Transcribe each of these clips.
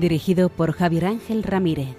Dirigido por Javier Ángel Ramírez.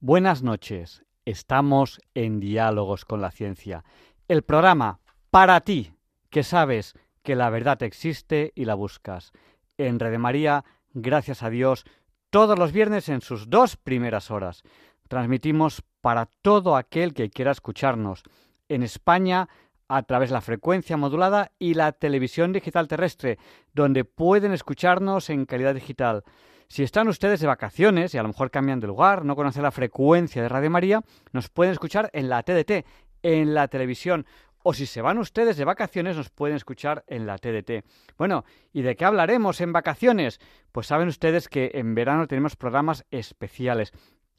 Buenas noches. Estamos en Diálogos con la Ciencia, el programa para ti, que sabes que la verdad existe y la buscas. En Red María, gracias a Dios, todos los viernes en sus dos primeras horas. Transmitimos para todo aquel que quiera escucharnos. En España, a través de la frecuencia modulada y la televisión digital terrestre, donde pueden escucharnos en calidad digital. Si están ustedes de vacaciones y a lo mejor cambian de lugar, no conocen la frecuencia de Radio María, nos pueden escuchar en la TDT, en la televisión. O si se van ustedes de vacaciones, nos pueden escuchar en la TDT. Bueno, ¿y de qué hablaremos en vacaciones? Pues saben ustedes que en verano tenemos programas especiales.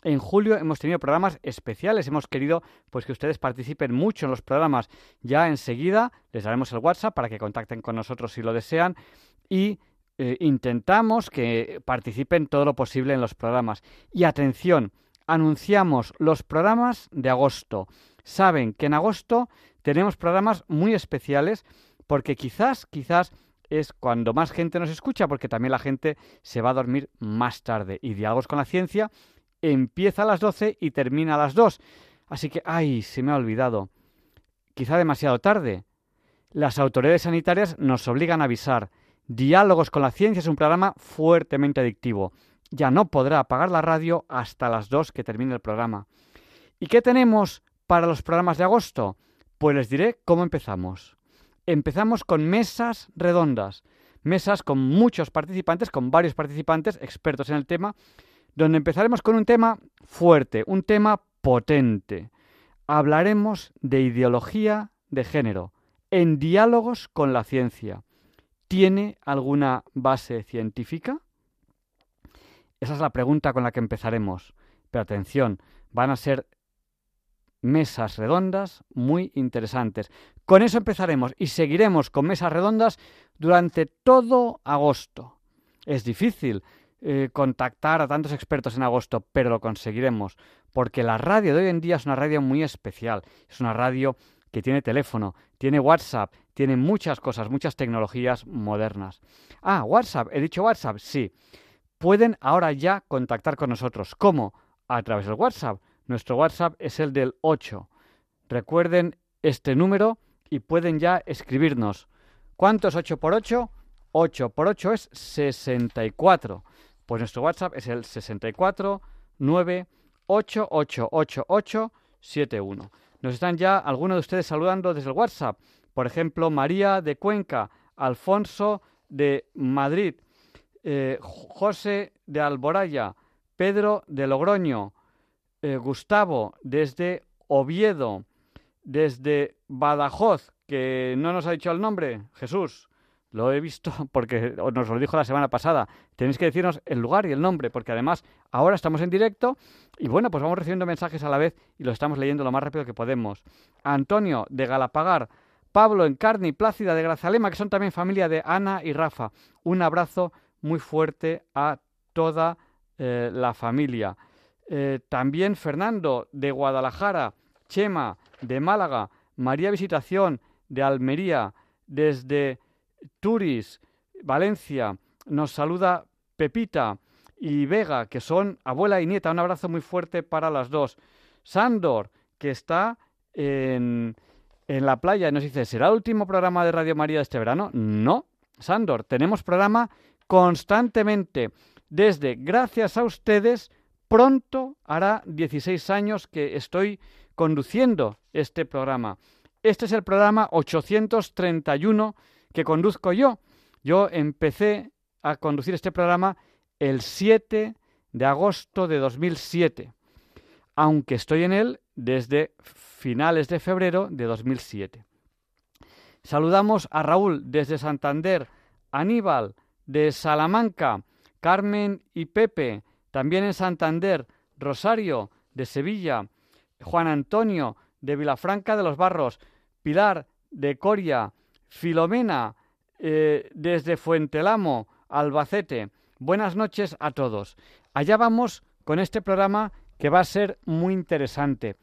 En julio hemos tenido programas especiales. Hemos querido pues que ustedes participen mucho en los programas. Ya enseguida les daremos el WhatsApp para que contacten con nosotros si lo desean. Y eh, intentamos que participen todo lo posible en los programas. Y atención, anunciamos los programas de agosto. Saben que en agosto tenemos programas muy especiales porque quizás, quizás es cuando más gente nos escucha porque también la gente se va a dormir más tarde. Y Diálogos con la Ciencia empieza a las 12 y termina a las 2. Así que, ay, se me ha olvidado. Quizá demasiado tarde. Las autoridades sanitarias nos obligan a avisar Diálogos con la Ciencia es un programa fuertemente adictivo. Ya no podrá apagar la radio hasta las 2 que termine el programa. ¿Y qué tenemos para los programas de agosto? Pues les diré cómo empezamos. Empezamos con mesas redondas, mesas con muchos participantes, con varios participantes expertos en el tema, donde empezaremos con un tema fuerte, un tema potente. Hablaremos de ideología de género, en diálogos con la ciencia. ¿Tiene alguna base científica? Esa es la pregunta con la que empezaremos. Pero atención, van a ser mesas redondas muy interesantes. Con eso empezaremos y seguiremos con mesas redondas durante todo agosto. Es difícil eh, contactar a tantos expertos en agosto, pero lo conseguiremos, porque la radio de hoy en día es una radio muy especial. Es una radio que tiene teléfono, tiene WhatsApp, tiene muchas cosas, muchas tecnologías modernas. Ah, WhatsApp, he dicho WhatsApp, sí. Pueden ahora ya contactar con nosotros. ¿Cómo? A través del WhatsApp. Nuestro WhatsApp es el del 8. Recuerden este número y pueden ya escribirnos. ¿Cuánto es 8 por 8? 8 por 8 es 64. Pues nuestro WhatsApp es el 64 9 nos están ya algunos de ustedes saludando desde el WhatsApp. Por ejemplo, María de Cuenca, Alfonso de Madrid, eh, José de Alboraya, Pedro de Logroño, eh, Gustavo desde Oviedo, desde Badajoz, que no nos ha dicho el nombre, Jesús, lo he visto porque nos lo dijo la semana pasada. Tenéis que decirnos el lugar y el nombre, porque además ahora estamos en directo y bueno, pues vamos recibiendo mensajes a la vez y lo estamos leyendo lo más rápido que podemos. Antonio de Galapagar, Pablo Encarni, Plácida de Grazalema, que son también familia de Ana y Rafa. Un abrazo muy fuerte a toda eh, la familia. Eh, también Fernando de Guadalajara, Chema de Málaga, María Visitación de Almería, desde Turis, Valencia, nos saluda Pepita y Vega, que son abuela y nieta. Un abrazo muy fuerte para las dos. Sandor, que está en, en la playa, nos dice, ¿será el último programa de Radio María de este verano? No, Sandor, tenemos programa constantemente. Desde, gracias a ustedes, pronto hará 16 años que estoy conduciendo este programa. Este es el programa 831 que conduzco yo. Yo empecé a conducir este programa el 7 de agosto de 2007, aunque estoy en él desde finales de febrero de 2007. Saludamos a Raúl desde Santander, Aníbal de Salamanca, Carmen y Pepe, también en Santander, Rosario de Sevilla, Juan Antonio de Vilafranca de los Barros, Pilar de Coria, Filomena eh, desde Fuentelamo, Albacete. Buenas noches a todos. Allá vamos con este programa que va a ser muy interesante.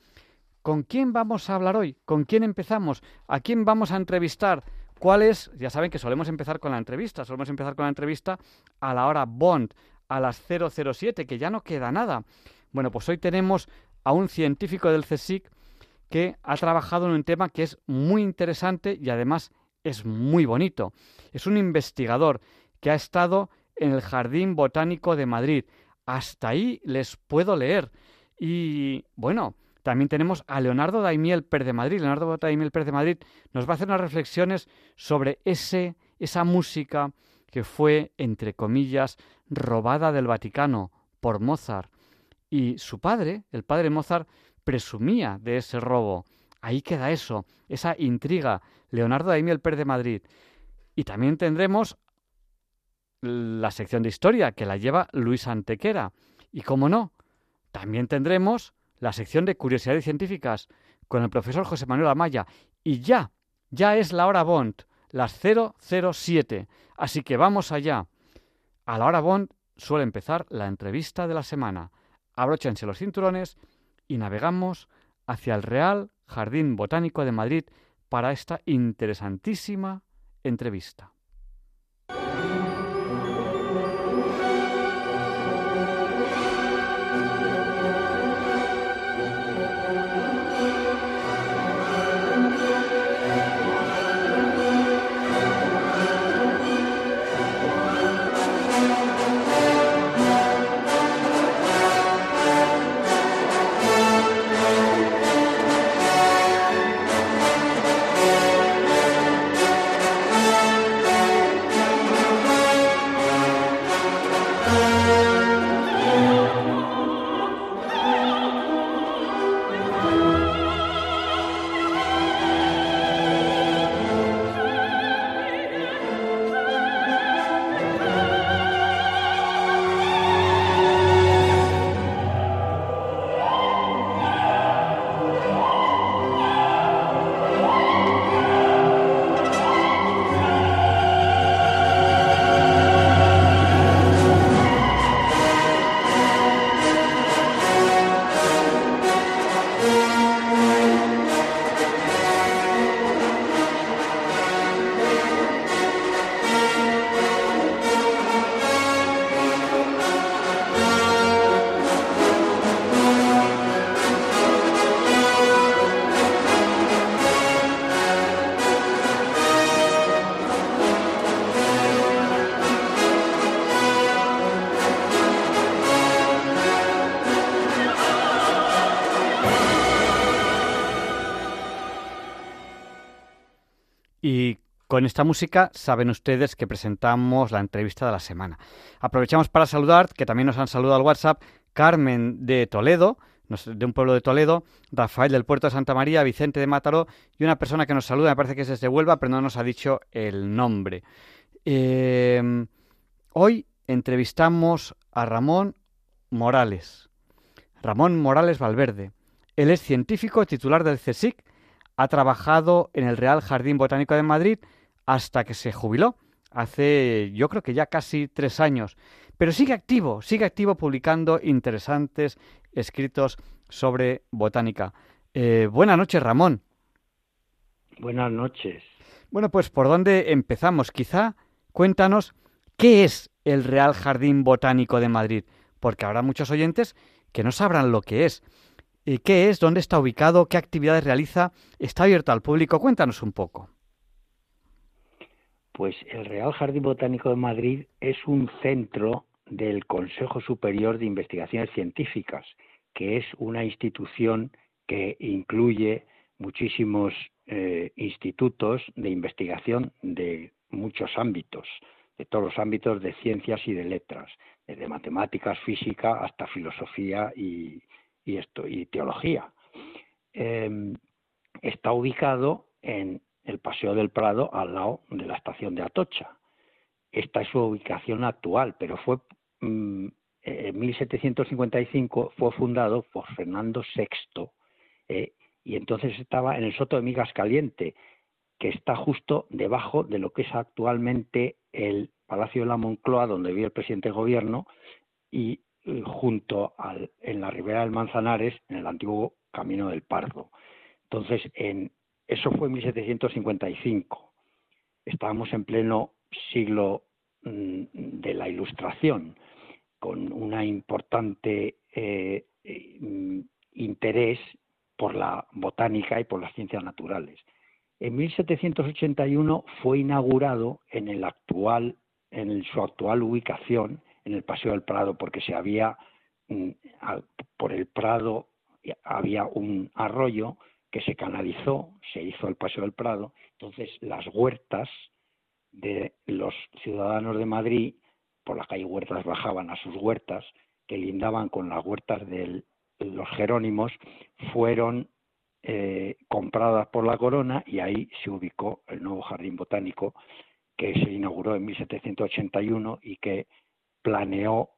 ¿Con quién vamos a hablar hoy? ¿Con quién empezamos? ¿A quién vamos a entrevistar? ¿Cuál es? Ya saben que solemos empezar con la entrevista, solemos empezar con la entrevista a la hora Bond, a las 007, que ya no queda nada. Bueno, pues hoy tenemos a un científico del CSIC que ha trabajado en un tema que es muy interesante y además es muy bonito. Es un investigador que ha estado en el Jardín Botánico de Madrid. Hasta ahí les puedo leer. Y bueno, también tenemos a Leonardo Daimiel Per de Madrid. Leonardo Daimiel Per de Madrid nos va a hacer unas reflexiones sobre ese, esa música que fue, entre comillas, robada del Vaticano por Mozart. Y su padre, el padre Mozart, presumía de ese robo. Ahí queda eso, esa intriga. Leonardo Daimiel Per de Madrid. Y también tendremos la sección de historia que la lleva Luis Antequera. Y como no, también tendremos la sección de curiosidades científicas con el profesor José Manuel Amaya. Y ya, ya es la hora Bond, las 007. Así que vamos allá. A la hora Bond suele empezar la entrevista de la semana. Abróchense los cinturones y navegamos hacia el Real Jardín Botánico de Madrid para esta interesantísima entrevista. Con esta música saben ustedes que presentamos la entrevista de la semana. Aprovechamos para saludar, que también nos han saludado al WhatsApp, Carmen de Toledo, de un pueblo de Toledo, Rafael del puerto de Santa María, Vicente de Mátaro y una persona que nos saluda, me parece que es desde Huelva, pero no nos ha dicho el nombre. Eh, hoy entrevistamos a Ramón Morales. Ramón Morales Valverde. Él es científico titular del CSIC, ha trabajado en el Real Jardín Botánico de Madrid, hasta que se jubiló, hace yo creo que ya casi tres años. Pero sigue activo, sigue activo publicando interesantes escritos sobre botánica. Eh, buenas noches, Ramón. Buenas noches. Bueno, pues por dónde empezamos. Quizá cuéntanos qué es el Real Jardín Botánico de Madrid, porque habrá muchos oyentes que no sabrán lo que es. ¿Y ¿Qué es? ¿Dónde está ubicado? ¿Qué actividades realiza? ¿Está abierto al público? Cuéntanos un poco. Pues el Real Jardín Botánico de Madrid es un centro del Consejo Superior de Investigaciones Científicas, que es una institución que incluye muchísimos eh, institutos de investigación de muchos ámbitos, de todos los ámbitos de ciencias y de letras, desde matemáticas, física hasta filosofía y, esto, y teología. Em, está ubicado en el Paseo del Prado, al lado de la estación de Atocha. Esta es su ubicación actual, pero fue mm, en 1755 fue fundado por Fernando VI eh, y entonces estaba en el Soto de Migas Caliente, que está justo debajo de lo que es actualmente el Palacio de la Moncloa, donde vive el presidente de gobierno, y eh, junto al, en la ribera del Manzanares, en el antiguo Camino del Pardo. Entonces, en, eso fue en 1755. Estábamos en pleno siglo mm, de la Ilustración, con una importante eh, eh, interés por la botánica y por las ciencias naturales. En 1781 fue inaugurado en el actual, en su actual ubicación, en el Paseo del Prado, porque se había mm, por el Prado había un arroyo que se canalizó, se hizo el Paseo del Prado, entonces las huertas de los ciudadanos de Madrid, por la calle Huertas bajaban a sus huertas, que lindaban con las huertas de los Jerónimos, fueron eh, compradas por la corona y ahí se ubicó el nuevo jardín botánico que se inauguró en 1781 y que planeó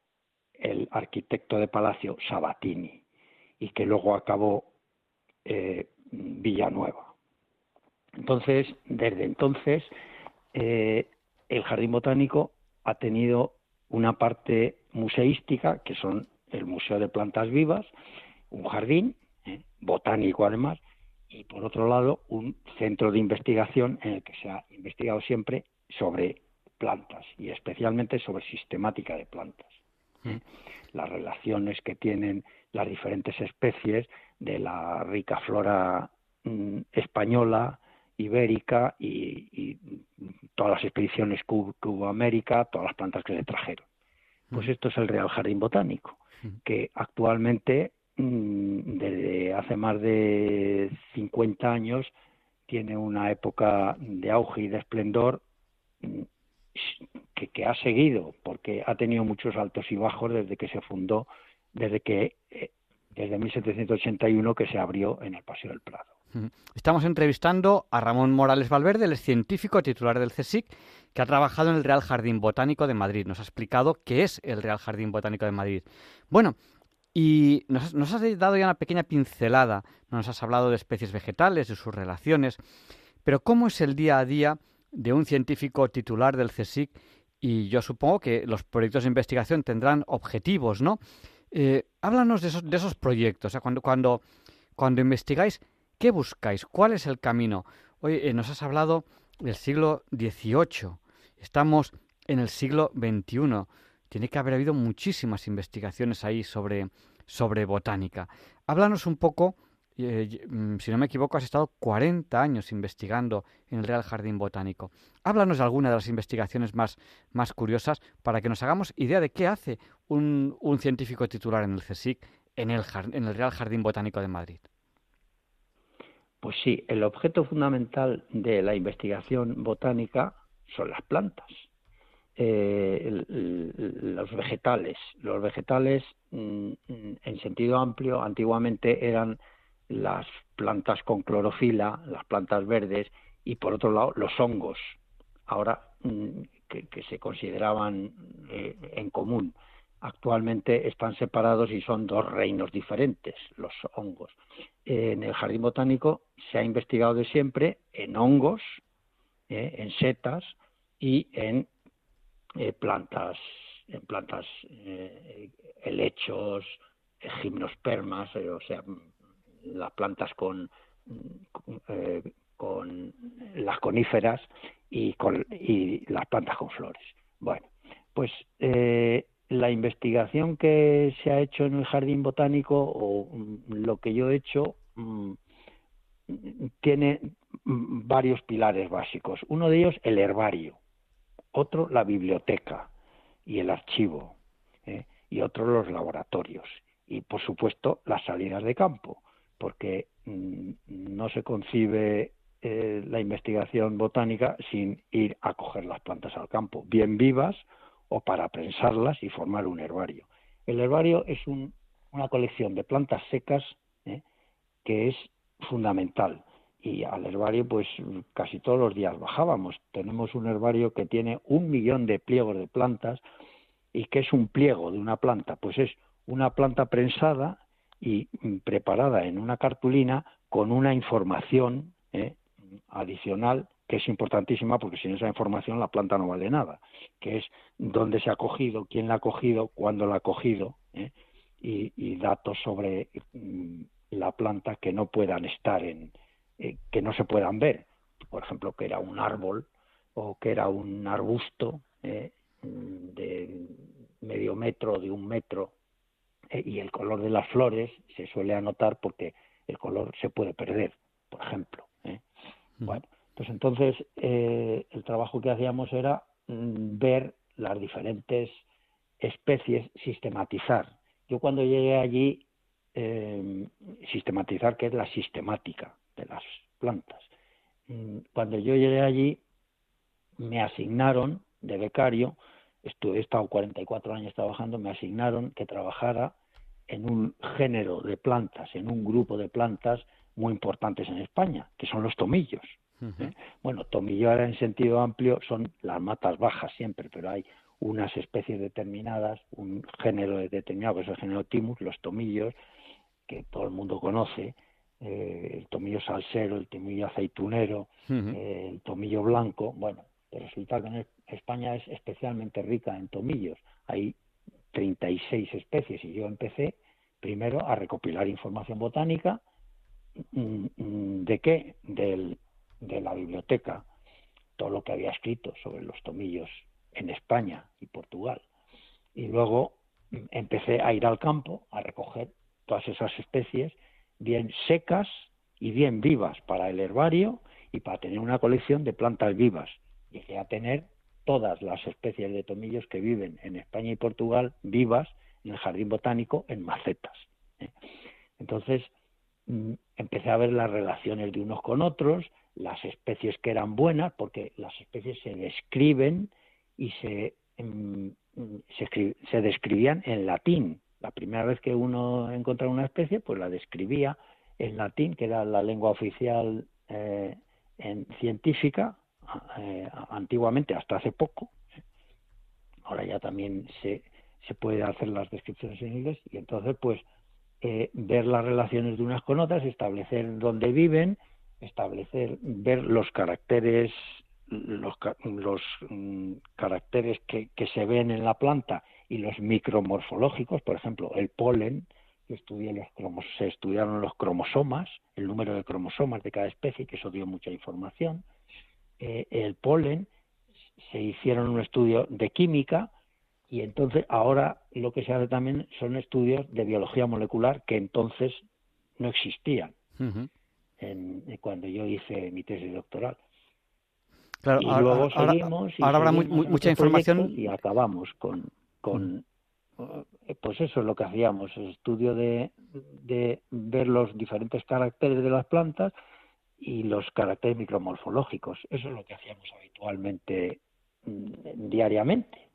el arquitecto de palacio Sabatini y que luego acabó eh, Villanueva. Entonces, desde entonces, eh, el Jardín Botánico ha tenido una parte museística, que son el Museo de Plantas Vivas, un jardín eh, botánico además, y por otro lado, un centro de investigación en el que se ha investigado siempre sobre plantas y especialmente sobre sistemática de plantas. ¿eh? Las relaciones que tienen las diferentes especies de la rica flora mm, española, ibérica y, todas las expediciones que hubo, a América, todas las plantas que le trajeron. Pues esto es el Real Jardín Botánico, que actualmente, mm, desde hace más de 50 años, tiene una época de auge y de esplendor mm, que, que, ha seguido, porque ha tenido muchos altos y bajos desde que se fundó, desde que eh, desde 1781 que se abrió en el Paseo del Prado. Estamos entrevistando a Ramón Morales Valverde, el científico titular del CSIC, que ha trabajado en el Real Jardín Botánico de Madrid. Nos ha explicado qué es el Real Jardín Botánico de Madrid. Bueno, y nos, nos has dado ya una pequeña pincelada, nos has hablado de especies vegetales, de sus relaciones, pero ¿cómo es el día a día de un científico titular del CSIC? Y yo supongo que los proyectos de investigación tendrán objetivos, ¿no? Eh, háblanos de esos, de esos proyectos, o sea, cuando, cuando, cuando investigáis, ¿qué buscáis? ¿Cuál es el camino? Hoy eh, nos has hablado del siglo XVIII, estamos en el siglo XXI. Tiene que haber habido muchísimas investigaciones ahí sobre, sobre botánica. Háblanos un poco eh, mm, si no me equivoco, has estado 40 años investigando en el Real Jardín Botánico. Háblanos de alguna de las investigaciones más, más curiosas para que nos hagamos idea de qué hace un, un científico titular en el CSIC en el, en el Real Jardín Botánico de Madrid. Pues sí, el objeto fundamental de la investigación botánica son las plantas, eh, los vegetales. Los vegetales, mm, en sentido amplio, antiguamente eran las plantas con clorofila, las plantas verdes y por otro lado los hongos, ahora mm, que, se consideraban eh, en común. Actualmente están separados y son dos reinos diferentes, los hongos. en el jardín botánico se ha investigado de siempre en hongos, eh, en setas y en eh, plantas, en plantas helechos, gimnospermas, o sea, las plantas con, eh, con las coníferas y, con, y las plantas con flores. Bueno, pues eh, la investigación que se ha hecho en el jardín botánico o lo que yo he hecho mm, tiene varios pilares básicos. Uno de ellos el herbario, otro la biblioteca y el archivo, ¿eh? y otro los laboratorios y por supuesto las salidas de campo porque mm, no se concibe eh, la investigación botánica sin ir a coger las plantas al campo, bien vivas o para prensarlas y formar un herbario. El herbario es una colección de plantas secas ¿eh? que es fundamental y al herbario pues casi todos los días bajábamos. Tenemos un herbario que tiene un millón de pliegos de plantas y que es un pliego de una planta, pues es una planta prensada y preparada en una cartulina con una información ¿eh? adicional que es importantísima porque sin esa información la planta no vale nada, que es dónde se ha cogido, quién la ha cogido, cuándo la ha cogido ¿eh? y, datos sobre mm, la planta que no puedan estar en, eh, que no se puedan ver, por ejemplo, que era un árbol o que era un arbusto de medio metro, de un metro, y el color de las flores se suele anotar porque el color se puede perder, por ejemplo. ¿eh? Bueno, pues entonces eh, el trabajo que hacíamos era mm, ver las diferentes especies, sistematizar. Yo cuando llegué allí, em, sistematizar, que es la sistemática de las plantas. Mm, cuando yo llegué allí, me asignaron de becario he estado 44 años trabajando, me asignaron que trabajara en un género de plantas, en un grupo de plantas muy importantes en España, que son los tomillos. ¿eh? Bueno, tomillo ahora en sentido amplio son las matas bajas siempre, pero hay unas especies determinadas, un género determinado, que es el género Timus, los tomillos, que todo el mundo conoce, eh, el tomillo salsero, el tomillo aceitunero, eh, el tomillo blanco, bueno, resulta que España es especialmente rica en tomillos. Hay 36 especies y yo empecé primero a recopilar información botánica. Mm, mm, ¿De qué? de la biblioteca, todo lo que había escrito sobre los tomillos en España y Portugal. Y luego mm, empecé a ir al campo a recoger todas esas especies bien secas y bien vivas para el herbario y para tener una colección de plantas vivas. Llegué a tener todas las especies de tomillos que viven en España y Portugal vivas en el jardín botánico en macetas. ¿eh? Entonces mm, empecé a ver las relaciones de unos con otros, las especies que eran buenas, porque las especies se describen y se, mm, se, describían en latín. La primera vez que uno encontraba una especie, pues la describía en latín, que era la lengua oficial eh, en, científica, eh, antiguamente hasta hace poco. Ahora ya también se, se puede hacer las descripciones en inglés y entonces pues eh, ver las relaciones de unas con otras, establecer dónde viven, establecer, ver los caracteres los, los mm, caracteres que, que, se ven en la planta y los micromorfológicos, por ejemplo, el polen, que los cromos, se estudiaron los cromosomas, el número de cromosomas de cada especie, que eso dio mucha información, eh, el polen, se hicieron un estudio de química y entonces ahora lo que se hace también son estudios de biología molecular que entonces no existían cuando yo hice mi tesis doctoral. Claro, y ahora, luego seguimos ahora, habrá mucha información y acabamos con, con eh, pues eso es lo que hacíamos, el estudio de, de ver los diferentes caracteres de las plantas y los caracteres micromorfológicos. Eso es lo que hacíamos habitualmente mm, diariamente.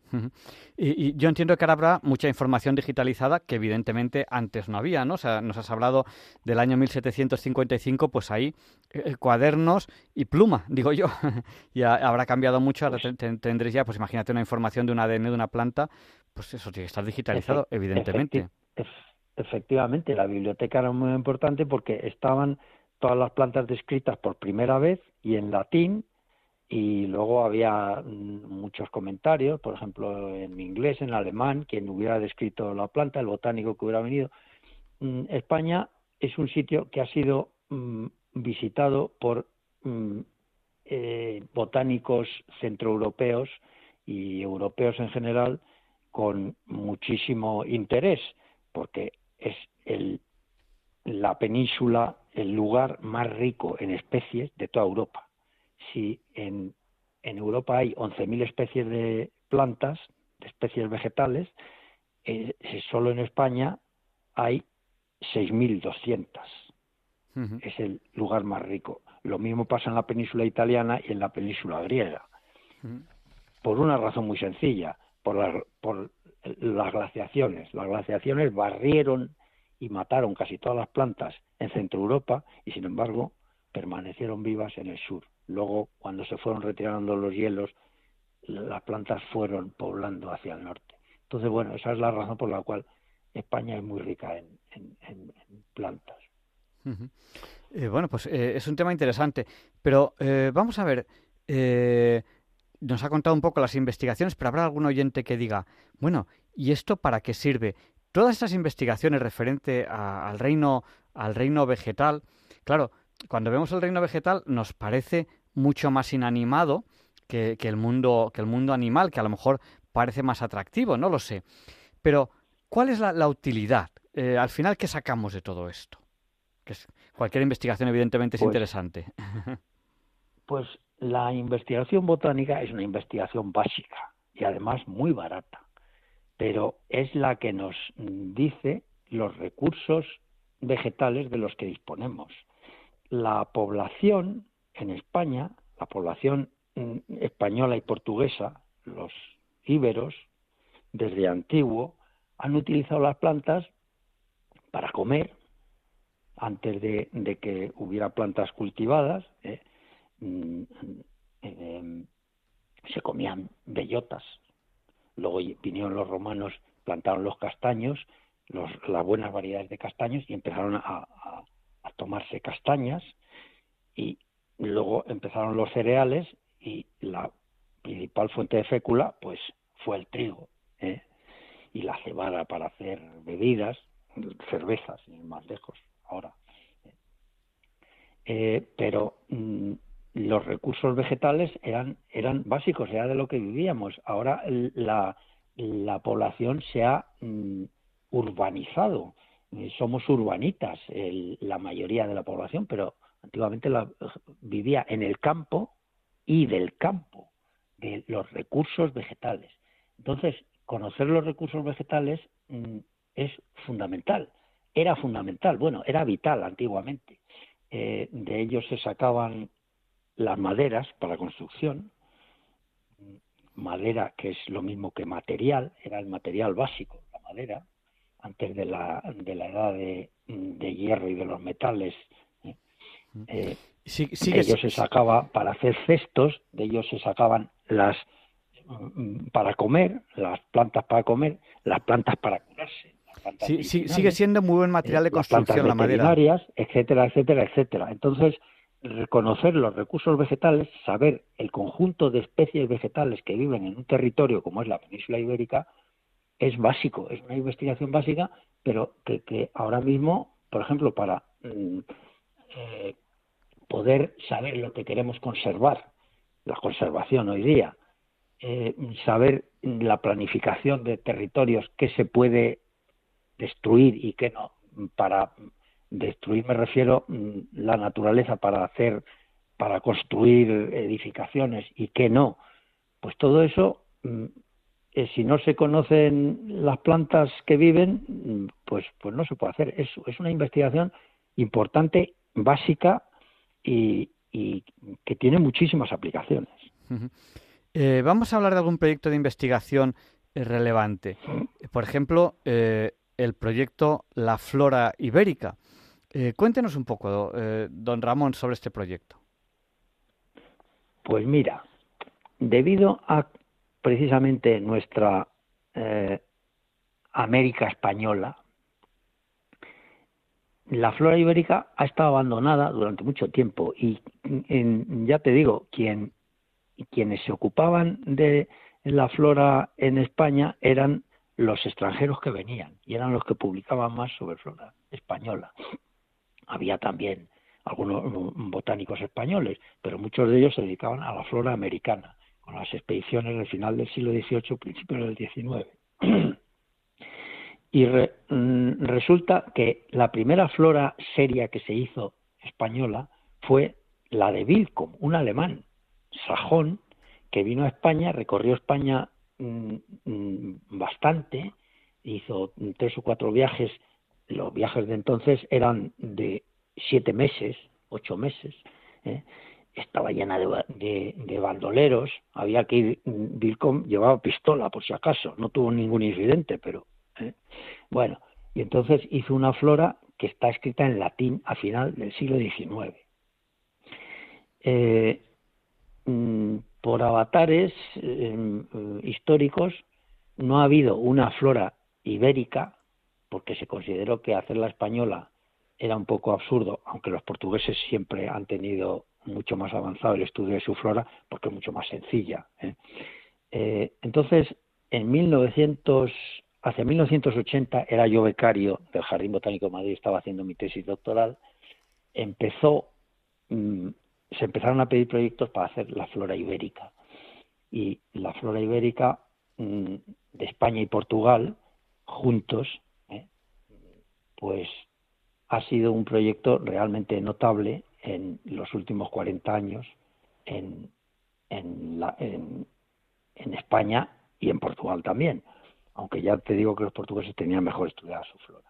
Y, yo entiendo que ahora habrá mucha información digitalizada que evidentemente antes no había, ¿no? O sea, nos has hablado del año 1755, pues ahí eh, cuadernos y pluma, digo yo. y habrá cambiado mucho, ahora pues tendréis ya, pues imagínate una información de un ADN de una planta, pues eso tiene que estar digitalizado, evidentemente. efectivamente, la biblioteca era muy importante porque estaban todas las plantas descritas por primera vez y en latín y luego había mm, muchos comentarios, por ejemplo en inglés, en alemán, quien hubiera descrito la planta, el botánico que hubiera venido. Mm, España es un sitio que ha sido mm, visitado por eh, botánicos centroeuropeos y europeos en general con muchísimo interés, porque es el, la península el lugar más rico en especies de toda Europa. Si en, en Europa hay 11.000 especies de plantas, de especies vegetales, eh, solo en España hay 6.200. Es el lugar más rico. Lo mismo pasa en la península italiana y en la península griega. Por una razón muy sencilla, por, por las glaciaciones. Las glaciaciones barrieron y mataron casi todas las plantas en Centro Europa y, sin embargo, permanecieron vivas en el sur. Luego, cuando se fueron retirando los hielos, las plantas fueron poblando hacia el norte. Entonces, bueno, esa es la razón por la cual España es muy rica en, plantas. Eh, bueno, pues eh, es un tema interesante, pero eh, vamos a ver, nos ha contado un poco las investigaciones, pero habrá algún oyente que diga, bueno, ¿y esto para qué sirve? Todas estas investigaciones referente al reino al reino vegetal, claro, cuando vemos el reino vegetal nos parece mucho más inanimado que, el mundo que el mundo animal, que a lo mejor parece más atractivo, no lo sé. Pero ¿cuál es la, utilidad? Eh, al final, ¿qué sacamos de todo esto? Que cualquier investigación, evidentemente, es pues interesante. Pues la investigación botánica es una investigación básica y además muy barata, pero es la que nos dice los recursos vegetales de los que disponemos. La población en España, la población mm, española y portuguesa, los íberos, desde antiguo, han utilizado las plantas para comer, antes de, que hubiera plantas cultivadas, ¿eh? mm, em, se comían bellotas. Luego vinieron los romanos, plantaron los castaños, las buenas variedades de castaños y empezaron a, tomarse castañas y luego empezaron los cereales y la principal fuente de fécula pues fue el trigo ¿eh? y la cebada para hacer bebidas, cervezas, y más lejos ahora. Eh, pero mm, los recursos vegetales eran, eran básicos, era de lo que vivíamos. Ahora la, la población se ha mm, urbanizado. Eh, somos urbanitas, la mayoría de la población, pero antiguamente la, vivía en el campo y del campo, de los recursos vegetales. Entonces, conocer los recursos vegetales mm, es fundamental. Era fundamental, bueno, era vital antiguamente. Eh, de ellos se sacaban las maderas para construcción, madera que es lo mismo que material, era el material básico, la madera, antes de la, de la edad de, hierro y de los metales. ¿Eh? Mm. Eh, de ellos se sacaba para hacer cestos, de ellos se sacaban las mm, para comer, las plantas para comer, las plantas para curarse. Sí, sigue siendo muy buen material de construcción la madera. etcétera, etcétera, etcétera. Entonces, reconocer los recursos vegetales, saber el conjunto de especies vegetales que viven en un territorio como es la península ibérica, es básico, es una investigación básica, pero que, ahora mismo, por ejemplo, para mm, eh, poder saber lo que queremos conservar, la conservación hoy día, eh, saber la planificación de territorios que se puede destruir y que no, para destruir me refiero mm, la naturaleza para hacer, para construir edificaciones y que no, pues todo eso mm, eh, si no se conocen las plantas que viven, pues, pues no se puede hacer. Es, es una investigación importante, básica y, que tiene muchísimas aplicaciones. Eh, vamos a hablar de algún proyecto de investigación eh, relevante. Por ejemplo, el proyecto La Flora Ibérica. cuéntenos un poco, don Ramón, sobre este proyecto. Pues mira, debido a precisamente nuestra eh, América española, la flora ibérica ha estado abandonada durante mucho tiempo y ya te digo, quien, quienes se ocupaban de la flora en España eran los extranjeros que venían y eran los que publicaban más sobre flora española. Había también algunos botánicos españoles, pero muchos de ellos se dedicaban a la flora americana con las expediciones del final del siglo XVIII, principios del XIX. y mm, resulta que la primera flora seria que se hizo española fue la de Wilcom, un alemán, sajón, que vino a España, recorrió España mm, mm, bastante, hizo tres o cuatro viajes, los viajes de entonces eran de siete meses, ocho meses, ¿eh? estaba llena de, de, bandoleros, había que ir, Vilcom llevaba pistola por si acaso, no tuvo ningún incidente, pero ¿eh? bueno, y entonces hizo una flora que está escrita en latín a final del siglo XIX. Eh, mm, por avatares em, eh, históricos no ha habido una flora ibérica, porque se consideró que hacerla española era un poco absurdo, aunque los portugueses siempre han tenido mucho más avanzado el estudio de su flora, porque es mucho más sencilla. entonces, en 1900 Hacia 1980 era yo becario del Jardín Botánico de Madrid, estaba haciendo mi tesis doctoral. Empezó, mm, se empezaron a pedir proyectos para hacer la flora ibérica. Y la flora ibérica mm, de España y Portugal, juntos, ¿eh? pues ha sido un proyecto realmente notable en los últimos 40 años en, en, en España y en Portugal también aunque ya te digo que los portugueses tenían mejor estudiada su flora.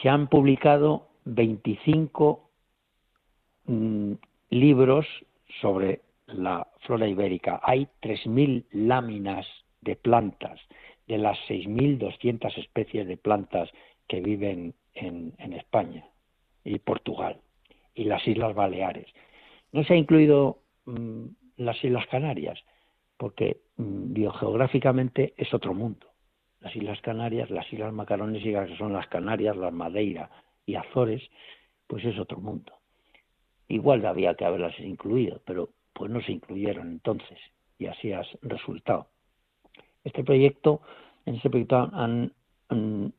Se han publicado 25 mm, libros sobre la flora ibérica. Hay 3.000 láminas de plantas de las 6.200 especies de plantas que viven en, España y Portugal y las Islas Baleares. No se ha incluido mm, las Islas Canarias, porque biogeográficamente es otro mundo. Las Islas Canarias, las Islas Macaronesas, que son las Canarias, las Madeira y Azores, pues es otro mundo. Igual había que haberlas incluido, pero pues no se incluyeron entonces y así ha resultado. Este proyecto, en este proyecto han, han,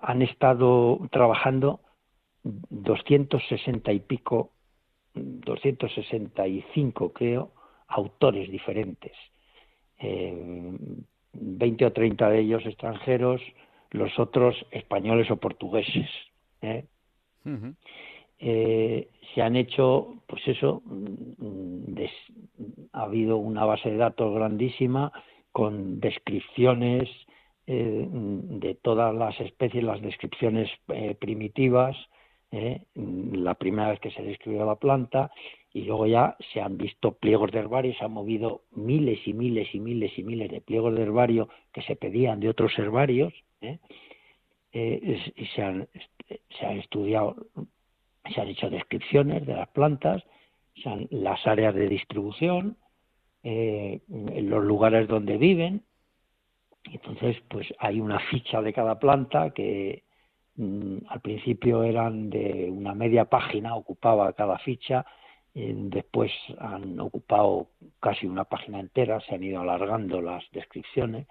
han estado trabajando 260 y pico 265, creo, autores diferentes. 20 eh, o 30 de ellos extranjeros, los otros españoles o portugueses. ¿eh? Eh, se han hecho, pues eso, mm, ha habido una base de datos grandísima con descripciones de todas las especies, las descripciones primitivas, ¿eh? la primera vez que se describió la planta y luego ya se han visto pliegos de herbario, se han movido miles y miles y miles y miles de pliegos de herbario que se pedían de otros herbarios ¿eh? Eh, y se han, se han estudiado, se han hecho descripciones de las plantas, las áreas de distribución, los lugares donde viven. Entonces, pues hay una ficha de cada planta que, Mm, al principio eran de una media página, ocupaba cada ficha, después han ocupado casi una página entera, se han ido alargando las descripciones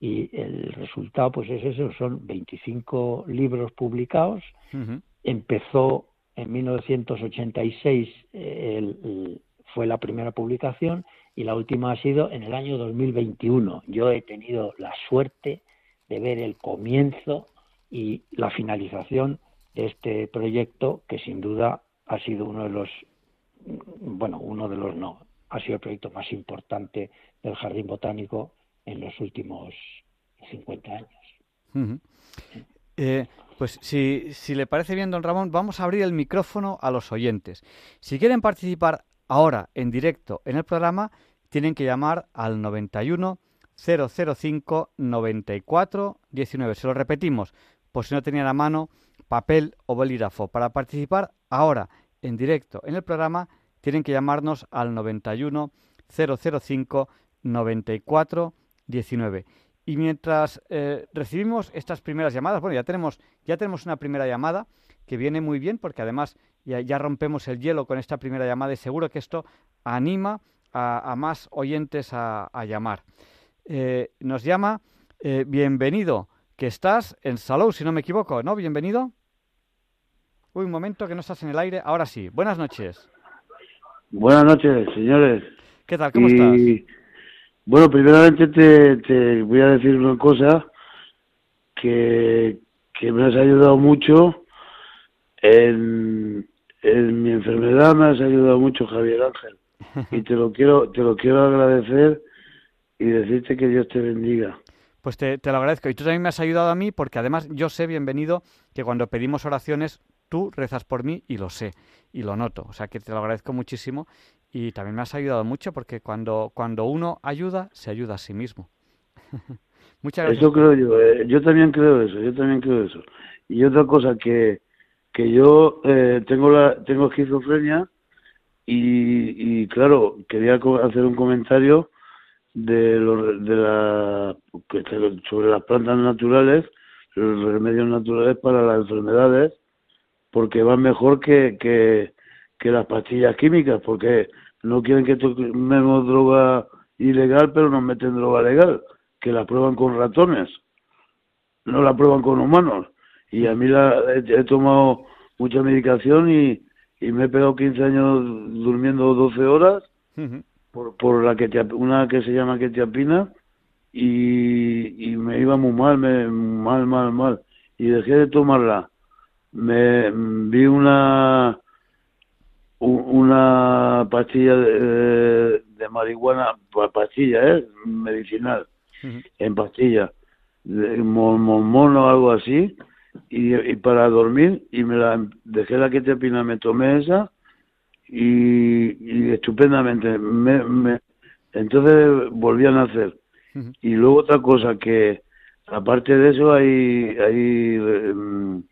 y el resultado pues es eso, son 25 libros publicados. Empezó en 1986, fue la primera publicación y la última ha sido en el año 2021. Yo he tenido la suerte de ver el comienzo y la finalización de este proyecto que sin duda ha sido uno de los bueno uno de los no ha sido el proyecto más importante del jardín botánico en los últimos 50 años. Eh, pues si, si le parece bien don Ramón vamos a abrir el micrófono a los oyentes. Si quieren participar ahora en directo en el programa tienen que llamar al 91 005 94 19 se lo repetimos por si no tenían a mano papel o bolígrafo. Para participar ahora en directo en el programa tienen que llamarnos al 91 005 94 19. Y mientras eh, recibimos estas primeras llamadas, bueno, ya tenemos, ya tenemos una primera llamada que viene muy bien porque además ya, rompemos el hielo con esta primera llamada y seguro que esto anima a, más oyentes a, llamar. Eh, nos llama, eh, bienvenido, que estás en Salou, si no me equivoco, ¿no? Bienvenido. Uy, un momento que no estás en el aire. Ahora sí. Buenas noches. Buenas noches, señores. ¿Qué tal? ¿Cómo estás? Bueno, primeramente te, voy a decir una cosa que, que me has ayudado mucho en, en mi enfermedad me has ayudado mucho Javier Ángel y te lo quiero te lo quiero agradecer y decirte que Dios te bendiga. Pues te, lo agradezco. Y tú también me has ayudado a mí porque además yo sé, bienvenido, que cuando pedimos oraciones, tú rezas por mí y lo sé y lo noto. O sea que te lo agradezco muchísimo y también me has ayudado mucho porque cuando, cuando uno ayuda, se ayuda a sí mismo. Muchas gracias. Eso creo yo, eh, yo también creo eso, yo también creo eso. Y otra cosa que, que yo eh, tengo la tengo esquizofrenia y, y claro, quería hacer un comentario de, lo, de la, sobre las plantas naturales, los remedios naturales para las enfermedades, porque van mejor que, que, que las pastillas químicas, porque no quieren que tomemos droga ilegal, pero nos meten droga legal, que la prueban con ratones, no la prueban con humanos. Y a mí la, he, tomado mucha medicación y, y me he pegado 15 años durmiendo 12 horas por, por la que una que se llama quetiapina y, y me iba muy mal, me, mal, mal, mal. Y dejé de tomarla. Me vi una una pastilla de, de marihuana, pastilla, ¿eh? medicinal, en pastilla, de mono o algo así, y, y, para dormir, y me la dejé la quetiapina, me tomé esa, y, estupendamente. Me, entonces volví a nacer. Y luego otra cosa que, aparte de eso, hay, hay em,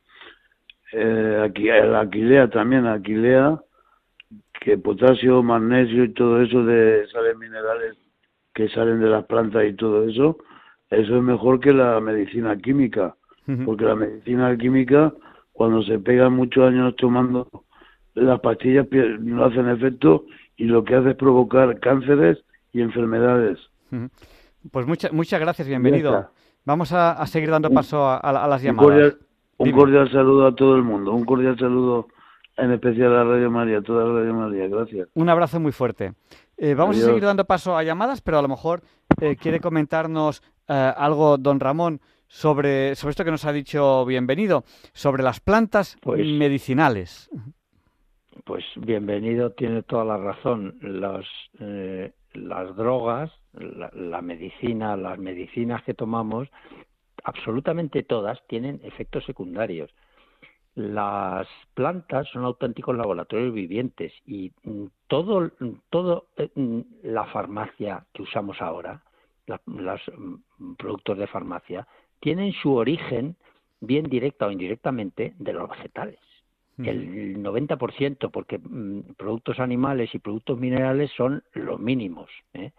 eh, aquí, la aquilea también, aquilea, que potasio, magnesio y todo eso de sales minerales que salen de las plantas y todo eso, eso es mejor que la medicina química, porque la medicina química, cuando se pega muchos años tomando las pastillas no hacen efecto y lo que hace es provocar cánceres y enfermedades. Pues muchas muchas gracias, bienvenido. Vamos a, seguir dando paso a, las llamadas. Un cordial, saludo a todo el mundo, un cordial saludo en especial a Radio María, a toda Radio María, gracias. Un abrazo muy fuerte. Eh, vamos a seguir dando paso a llamadas, pero a lo mejor eh, quiere comentarnos eh, algo don Ramón sobre, sobre esto que nos ha dicho bienvenido, sobre las plantas pues medicinales pues bienvenido, tiene toda la razón. Eh, las drogas, la, medicina, las medicinas que tomamos, absolutamente todas tienen efectos secundarios. Las plantas son auténticos laboratorios vivientes y todo, todo eh, la farmacia que usamos ahora, los mm, productos de farmacia, tienen su origen, bien directa o indirectamente, de los vegetales el 90%, porque mm, productos animales y productos minerales son los mínimos. ¿eh?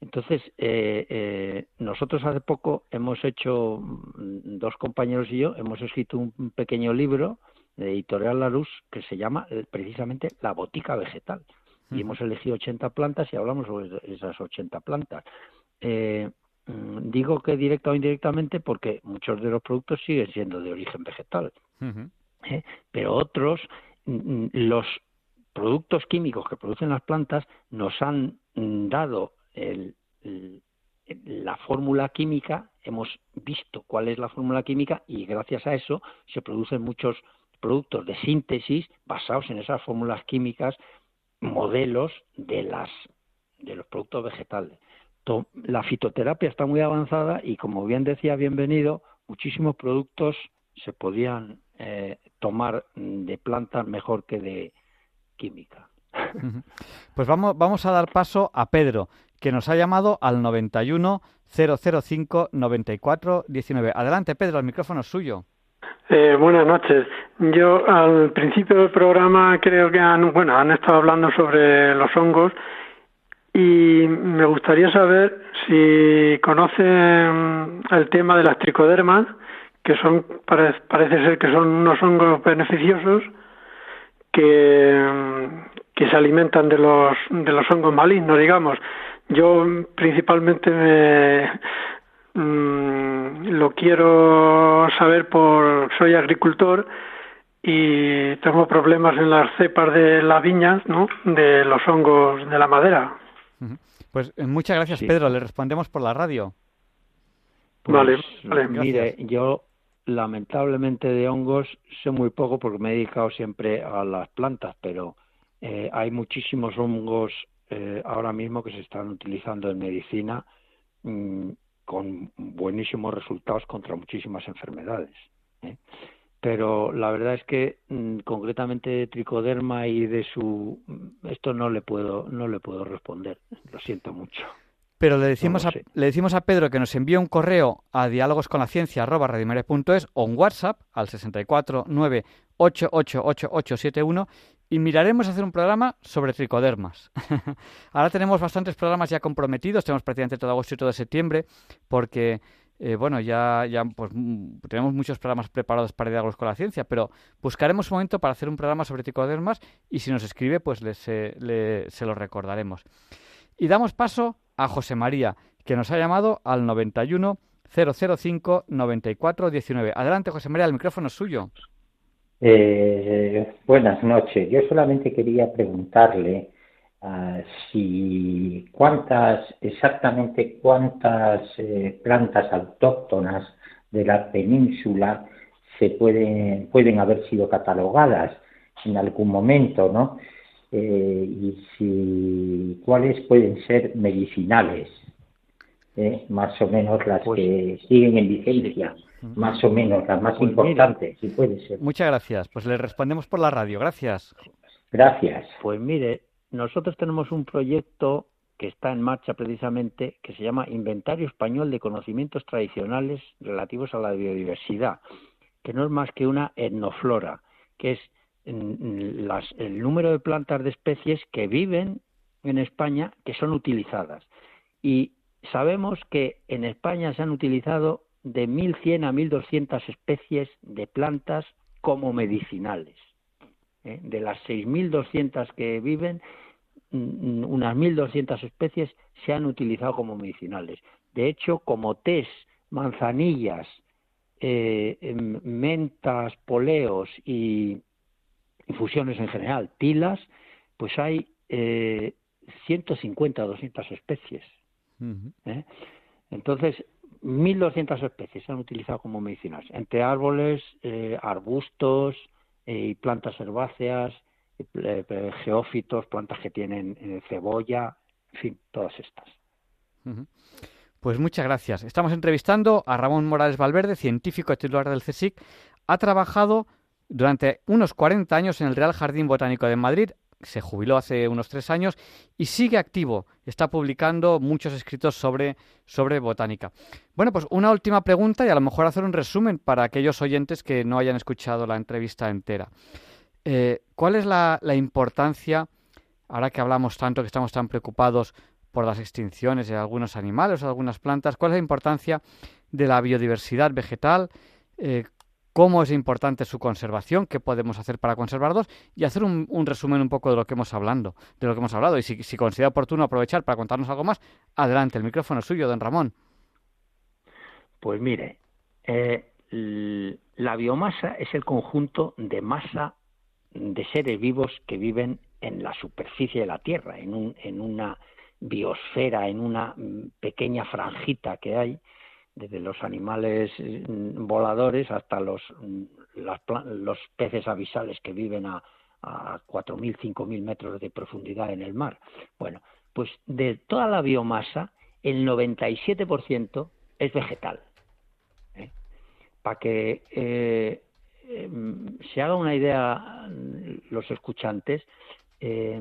Entonces, eh, eh, nosotros hace poco hemos hecho, mm, dos compañeros y yo, hemos escrito un pequeño libro de Editorial Larus que se llama precisamente La Botica Vegetal. Y hemos elegido 80 plantas y hablamos sobre esas 80 plantas. Mm, digo que directa o indirectamente porque muchos de los productos siguen siendo de origen vegetal. ¿Eh? pero otros, mm, mm, los productos químicos que producen las plantas nos han mm, dado la fórmula química, hemos visto cuál es la fórmula química y gracias a eso se producen muchos productos de síntesis basados en esas fórmulas químicas, modelos de las de los productos vegetales. La fitoterapia está muy avanzada y como bien decía bienvenido, muchísimos productos se podían eh, tomar de plantas mejor que de química. Pues vamos, vamos a dar paso a Pedro, que nos ha llamado al 91 005 94 19. Adelante, Pedro, el micrófono es suyo. Eh, buenas noches. Yo al principio del programa creo que han, bueno, han estado hablando sobre los hongos y me gustaría saber si conocen el tema de las tricodermas que son parece ser que son unos hongos beneficiosos que, que se alimentan de los de los hongos malignos digamos. Yo principalmente me, mm, lo quiero saber por soy agricultor y tengo problemas en las cepas de las viñas no de los hongos de la madera. Pues eh, muchas gracias Pedro. Le respondemos por la radio. Vale, vale. Mire, yo lamentablemente de hongos sé muy poco porque me he dedicado siempre a las plantas, pero eh, hay muchísimos hongos eh, ahora mismo que se están utilizando en medicina mm, con buenísimos resultados contra muchísimas enfermedades. ¿eh? pero la verdad es que mm, concretamente de tricoderma y de su esto no le puedo no le puedo responder lo siento mucho pero le decimos, a, le decimos a Pedro que nos envíe un correo a diálogosconlaciencia.es o un WhatsApp al 649888871 y miraremos hacer un programa sobre tricodermas. Ahora tenemos bastantes programas ya comprometidos, tenemos prácticamente todo agosto y todo septiembre, porque eh, bueno, ya, ya pues, mm, tenemos muchos programas preparados para diálogos con la ciencia, pero buscaremos un momento para hacer un programa sobre tricodermas y si nos escribe, pues se lo recordaremos. Y damos paso a José María, que nos ha llamado al 91 005 94 19. Adelante, José María, el micrófono es suyo. Eh, buenas noches. Yo solamente quería preguntarle uh, si cuántas, exactamente cuántas eh, plantas autóctonas de la península se pueden, pueden haber sido catalogadas en algún momento, ¿no? Eh, y si cuáles pueden ser medicinales, eh, más o menos las pues que siguen en vigencia, más o menos las más pues importantes, si puede ser. Muchas gracias. Pues le respondemos por la radio. Gracias. Gracias. Pues mire, nosotros tenemos un proyecto que está en marcha precisamente, que se llama Inventario Español de Conocimientos Tradicionales relativos a la biodiversidad, que no es más que una etnoflora, que es el número de plantas de especies que viven en España que son utilizadas. Y sabemos que en España se han utilizado de 1.100 a 1.200 especies de plantas como medicinales. ¿eh? De las 6.200 que viven, unas 1.200 especies se han utilizado como medicinales. De hecho, como tés, manzanillas, eh, em, mentas, poleos y, infusiones en general, tilas, pues hay eh, 150 o 200 especies. ¿eh? Entonces, 1.200 especies se han utilizado como medicinales, entre árboles, eh, arbustos eh, y plantas herbáceas, geófitos, plantas que tienen cebolla, en fin, todas estas. Pues muchas gracias. Estamos entrevistando a Ramón Morales Valverde, científico titular del CSIC. Ha trabajado durante unos 40 años en el Real Jardín Botánico de Madrid, se jubiló hace unos tres años y sigue activo. Está publicando muchos escritos sobre, sobre botánica. Bueno, pues una última pregunta y a lo mejor hacer un resumen para aquellos oyentes que no hayan escuchado la entrevista entera. Eh, ¿Cuál es la, importancia, ahora que hablamos tanto, que estamos tan preocupados por las extinciones de algunos animales o de algunas plantas, cuál es la importancia de la biodiversidad vegetal? Eh, cómo es importante su conservación, qué podemos hacer para conservarlos y hacer un, resumen un poco de lo que hemos hablando, de lo que hemos hablado. Y si, considera oportuno aprovechar para contarnos algo más, adelante, el micrófono es suyo, don Ramón. Pues mire, eh, la biomasa es el conjunto de masa de seres vivos que viven en la superficie de la Tierra, en, una biosfera, en una mm, pequeña franjita que hay desde los animales mm, voladores hasta los, mm, los peces avisales que viven a, a 4.000, 5.000 metros de profundidad en el mar. Bueno, pues de toda la biomasa, el 97% es vegetal. ¿eh? Para que eh, em, se haga una idea los escuchantes, eh,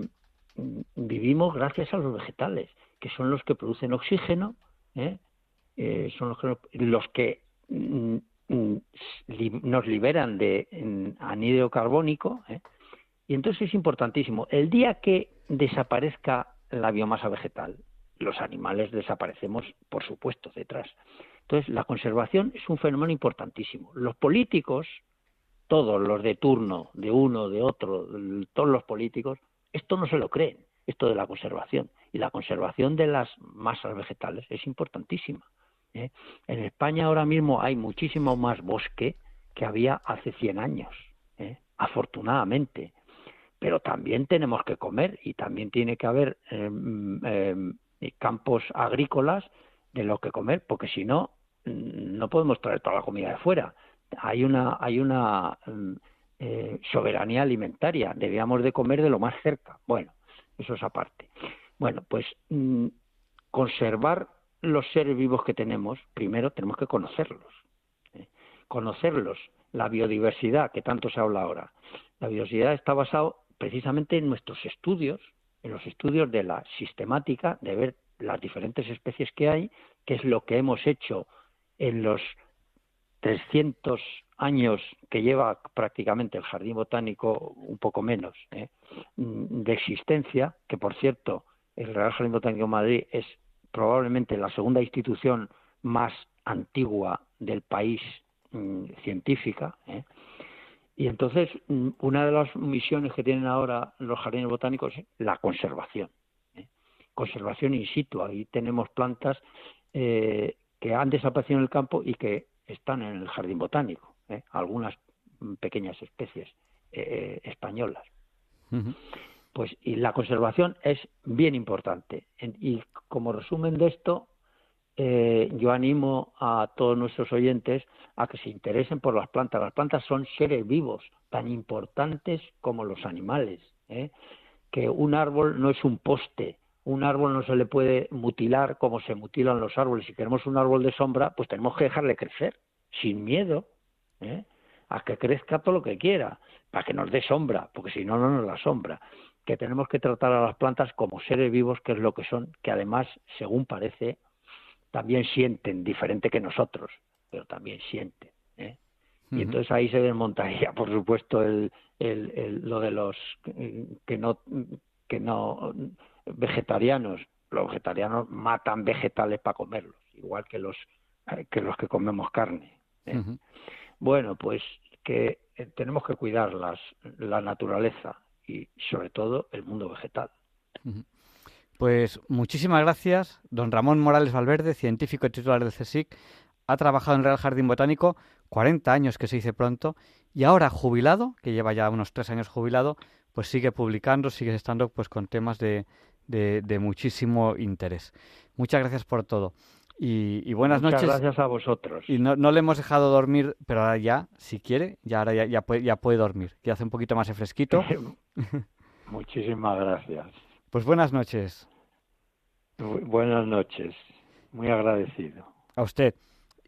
vivimos gracias a los vegetales, que son los que producen oxígeno, ¿eh? Eh, son los que, mm, mm, nos liberan de anhídrido carbónico. ¿eh? Y entonces es importantísimo. El día que desaparezca la biomasa vegetal, los animales desaparecemos, por supuesto, detrás. Entonces, la conservación es un fenómeno importantísimo. Los políticos, todos los de turno, de uno, de otro, todos los políticos, esto no se lo creen, esto de la conservación. Y la conservación de las masas vegetales es importantísima. ¿Eh? En España ahora mismo hay muchísimo más bosque que había hace 100 años, ¿eh? afortunadamente. Pero también tenemos que comer y también tiene que haber em, em, campos agrícolas de lo que comer, porque si no, mm, no podemos traer toda la comida de fuera. Hay una, hay una em, eh, soberanía alimentaria, debíamos de comer de lo más cerca. Bueno, eso es aparte. Bueno, pues mm, conservar los seres vivos que tenemos, primero tenemos que conocerlos. ¿eh? Conocerlos la biodiversidad, que tanto se habla ahora. La biodiversidad está basada precisamente en nuestros estudios, en los estudios de la sistemática, de ver las diferentes especies que hay, que es lo que hemos hecho en los 300 años que lleva prácticamente el Jardín Botánico, un poco menos, ¿eh? de existencia, que por cierto, el Real Jardín Botánico de Madrid es probablemente la segunda institución más antigua del país mm, científica. ¿eh? Y entonces, mm, una de las misiones que tienen ahora los jardines botánicos es la conservación. ¿eh? Conservación in situ. Ahí tenemos plantas eh, que han desaparecido en el campo y que están en el jardín botánico. Algunas pequeñas especies españolas. Pues y la conservación es bien importante. Y como resumen de esto, eh, yo animo a todos nuestros oyentes a que se interesen por las plantas. Las plantas son seres vivos, tan importantes como los animales. ¿eh? Que un árbol no es un poste, un árbol no se le puede mutilar como se mutilan los árboles. Si queremos un árbol de sombra, pues tenemos que dejarle crecer, sin miedo, ¿eh? a que crezca todo lo que quiera, para que nos dé sombra, porque si no, no nos da sombra. Que tenemos que tratar a las plantas como seres vivos, que es lo que son, que además, según parece, también sienten, diferente que nosotros, pero también sienten. ¿eh? Y entonces ahí se desmontaría, por supuesto, el, el, lo de los que no, que no vegetarianos. Los vegetarianos matan vegetales para comerlos, igual que los que los que comemos carne. ¿eh? Bueno, pues que eh, tenemos que cuidar las, la naturaleza y sobre todo el mundo vegetal. Pues muchísimas gracias. Don Ramón Morales Valverde, científico titular del CSIC, ha trabajado en Real Jardín Botánico 40 años, que se dice pronto, y ahora jubilado, que lleva ya unos tres años jubilado, pues sigue publicando, sigue estando pues con temas de, de, muchísimo interés. Muchas gracias por todo. Y, buenas Muchas noches. gracias a vosotros. Y no, no, le hemos dejado dormir, pero ahora ya, si quiere, ya ahora ya, ya, puede, ya puede dormir, que hace un poquito más de fresquito. Muchísimas gracias. Pues buenas noches. buenas noches. Muy agradecido. A usted.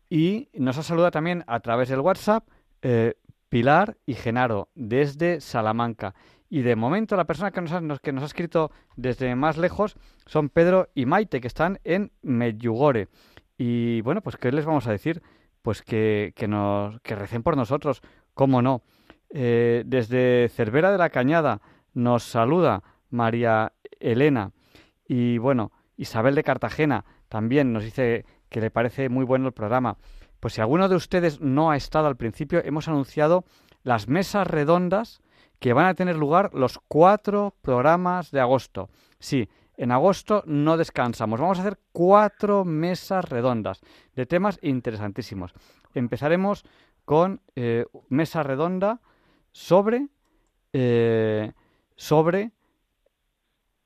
Y nos ha saludado también a través del WhatsApp eh, Pilar y Genaro desde Salamanca. Y de momento la persona que nos, ha, que nos ha escrito desde más lejos son Pedro y Maite, que están en Medjugorje. Y bueno, pues ¿qué les vamos a decir? Pues que, que, nos, que recen por nosotros, cómo no. Eh, desde Cervera de la Cañada nos saluda María Elena. Y bueno, Isabel de Cartagena también nos dice que le parece muy bueno el programa. Pues si alguno de ustedes no ha estado al principio, hemos anunciado las mesas redondas que van a tener lugar los cuatro programas de agosto. Sí, en agosto no descansamos. Vamos a hacer cuatro mesas redondas de temas interesantísimos. Empezaremos con eh, mesa redonda sobre, eh, sobre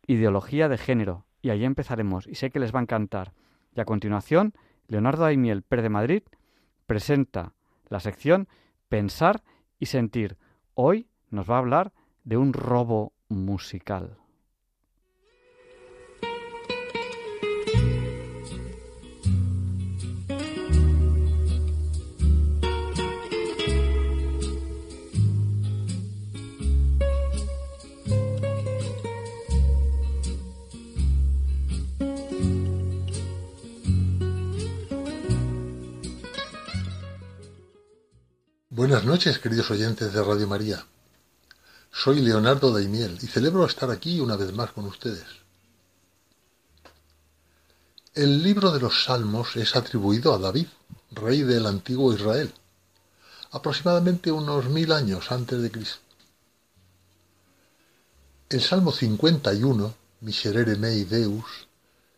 ideología de género. Y ahí empezaremos, y sé que les va a encantar. Y a continuación, Leonardo Aimiel, Per de Madrid, presenta la sección Pensar y Sentir. Hoy nos va a hablar de un robo musical. Buenas noches, queridos oyentes de Radio María. Soy Leonardo Daimiel y celebro estar aquí una vez más con ustedes. El libro de los Salmos es atribuido a David, rey del antiguo Israel, aproximadamente unos mil años antes de Cristo. El Salmo 51, Miserere mei Deus,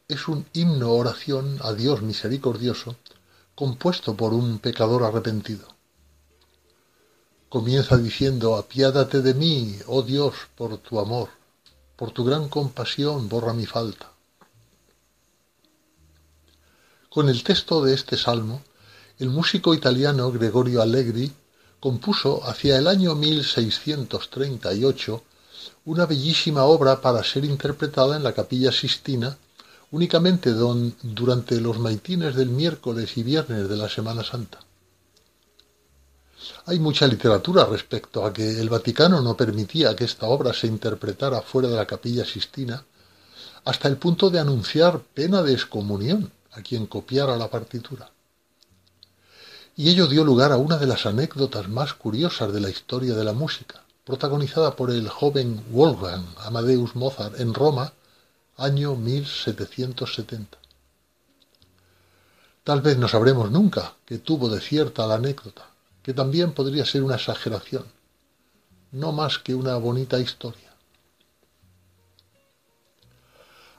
es un himno oración a Dios misericordioso compuesto por un pecador arrepentido. Comienza diciendo, apiádate de mí, oh Dios, por tu amor, por tu gran compasión, borra mi falta. Con el texto de este salmo, el músico italiano Gregorio Allegri compuso hacia el año 1638 una bellísima obra para ser interpretada en la capilla Sistina únicamente durante los maitines del miércoles y viernes de la Semana Santa. Hay mucha literatura respecto a que el Vaticano no permitía que esta obra se interpretara fuera de la capilla Sistina, hasta el punto de anunciar pena de excomunión a quien copiara la partitura. Y ello dio lugar a una de las anécdotas más curiosas de la historia de la música, protagonizada por el joven Wolfgang Amadeus Mozart en Roma, año 1770. Tal vez no sabremos nunca que tuvo de cierta la anécdota, que también podría ser una exageración, no más que una bonita historia.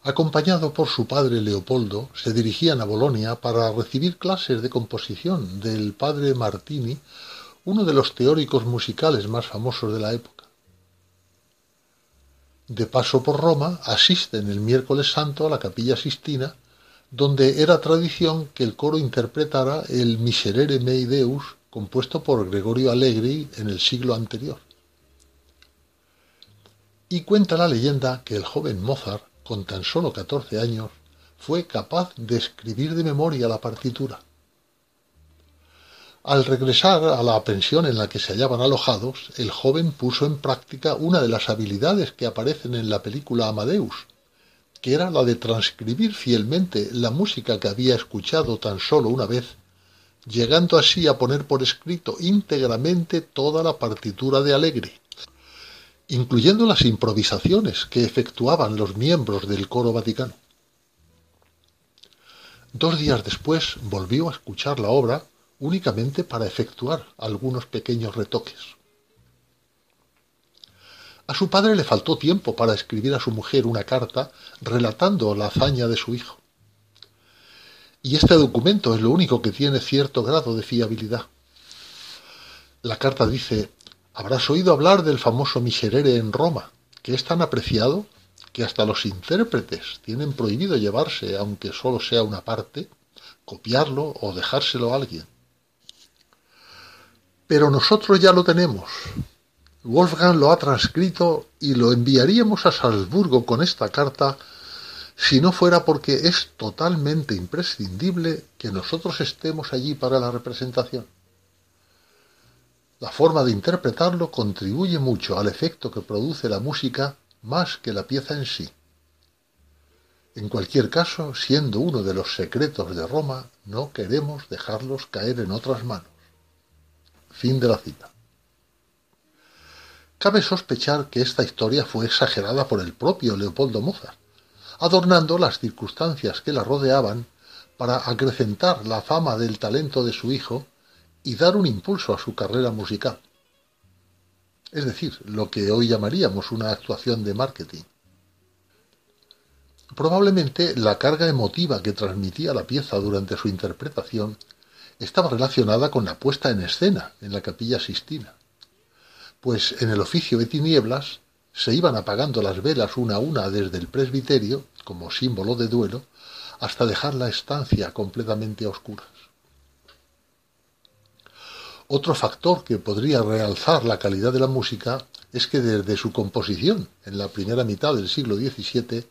Acompañado por su padre Leopoldo, se dirigían a Bolonia para recibir clases de composición del padre Martini, uno de los teóricos musicales más famosos de la época. De paso por Roma, asisten el miércoles santo a la capilla Sistina, donde era tradición que el coro interpretara el Miserere Mei Deus compuesto por Gregorio Allegri en el siglo anterior. Y cuenta la leyenda que el joven Mozart, con tan solo 14 años, fue capaz de escribir de memoria la partitura. Al regresar a la pensión en la que se hallaban alojados, el joven puso en práctica una de las habilidades que aparecen en la película Amadeus, que era la de transcribir fielmente la música que había escuchado tan solo una vez llegando así a poner por escrito íntegramente toda la partitura de Alegre, incluyendo las improvisaciones que efectuaban los miembros del coro vaticano. Dos días después volvió a escuchar la obra únicamente para efectuar algunos pequeños retoques. A su padre le faltó tiempo para escribir a su mujer una carta relatando la hazaña de su hijo. Y este documento es lo único que tiene cierto grado de fiabilidad. La carta dice, habrás oído hablar del famoso Miserere en Roma, que es tan apreciado que hasta los intérpretes tienen prohibido llevarse, aunque solo sea una parte, copiarlo o dejárselo a alguien. Pero nosotros ya lo tenemos. Wolfgang lo ha transcrito y lo enviaríamos a Salzburgo con esta carta si no fuera porque es totalmente imprescindible que nosotros estemos allí para la representación. La forma de interpretarlo contribuye mucho al efecto que produce la música más que la pieza en sí. En cualquier caso, siendo uno de los secretos de Roma, no queremos dejarlos caer en otras manos. Fin de la cita. Cabe sospechar que esta historia fue exagerada por el propio Leopoldo Mozart, adornando las circunstancias que la rodeaban para acrecentar la fama del talento de su hijo y dar un impulso a su carrera musical. Es decir, lo que hoy llamaríamos una actuación de marketing. Probablemente la carga emotiva que transmitía la pieza durante su interpretación estaba relacionada con la puesta en escena en la capilla Sistina, pues en el oficio de tinieblas se iban apagando las velas una a una desde el presbiterio, como símbolo de duelo, hasta dejar la estancia completamente a oscuras. Otro factor que podría realzar la calidad de la música es que desde su composición, en la primera mitad del siglo XVII,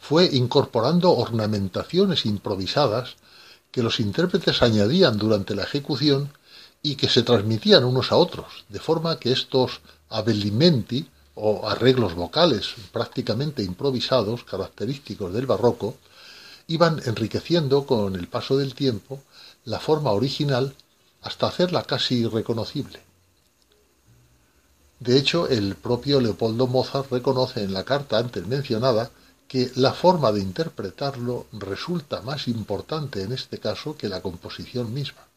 fue incorporando ornamentaciones improvisadas que los intérpretes añadían durante la ejecución y que se transmitían unos a otros, de forma que estos abelimenti o arreglos vocales prácticamente improvisados, característicos del barroco, iban enriqueciendo con el paso del tiempo la forma original hasta hacerla casi irreconocible. De hecho, el propio Leopoldo Mozart reconoce en la carta antes mencionada que la forma de interpretarlo resulta más importante en este caso que la composición misma.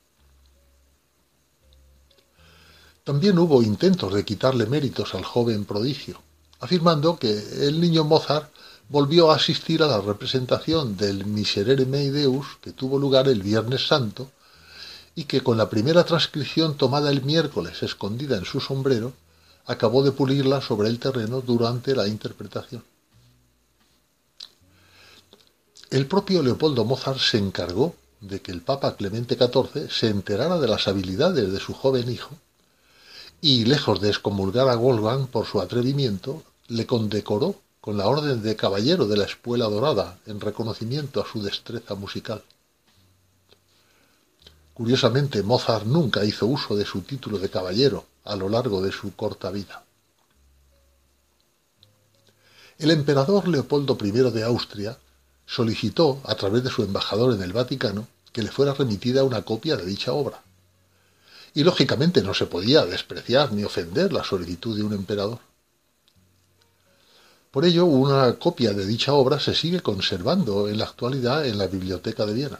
También hubo intentos de quitarle méritos al joven prodigio, afirmando que el niño Mozart volvió a asistir a la representación del Miserere Mei Deus que tuvo lugar el Viernes Santo y que con la primera transcripción tomada el miércoles escondida en su sombrero, acabó de pulirla sobre el terreno durante la interpretación. El propio Leopoldo Mozart se encargó de que el Papa Clemente XIV se enterara de las habilidades de su joven hijo y, lejos de excomulgar a Wolfgang por su atrevimiento, le condecoró con la Orden de Caballero de la Espuela Dorada en reconocimiento a su destreza musical. Curiosamente, Mozart nunca hizo uso de su título de caballero a lo largo de su corta vida. El emperador Leopoldo I de Austria solicitó, a través de su embajador en el Vaticano, que le fuera remitida una copia de dicha obra. Y lógicamente no se podía despreciar ni ofender la solicitud de un emperador. Por ello, una copia de dicha obra se sigue conservando en la actualidad en la Biblioteca de Viena.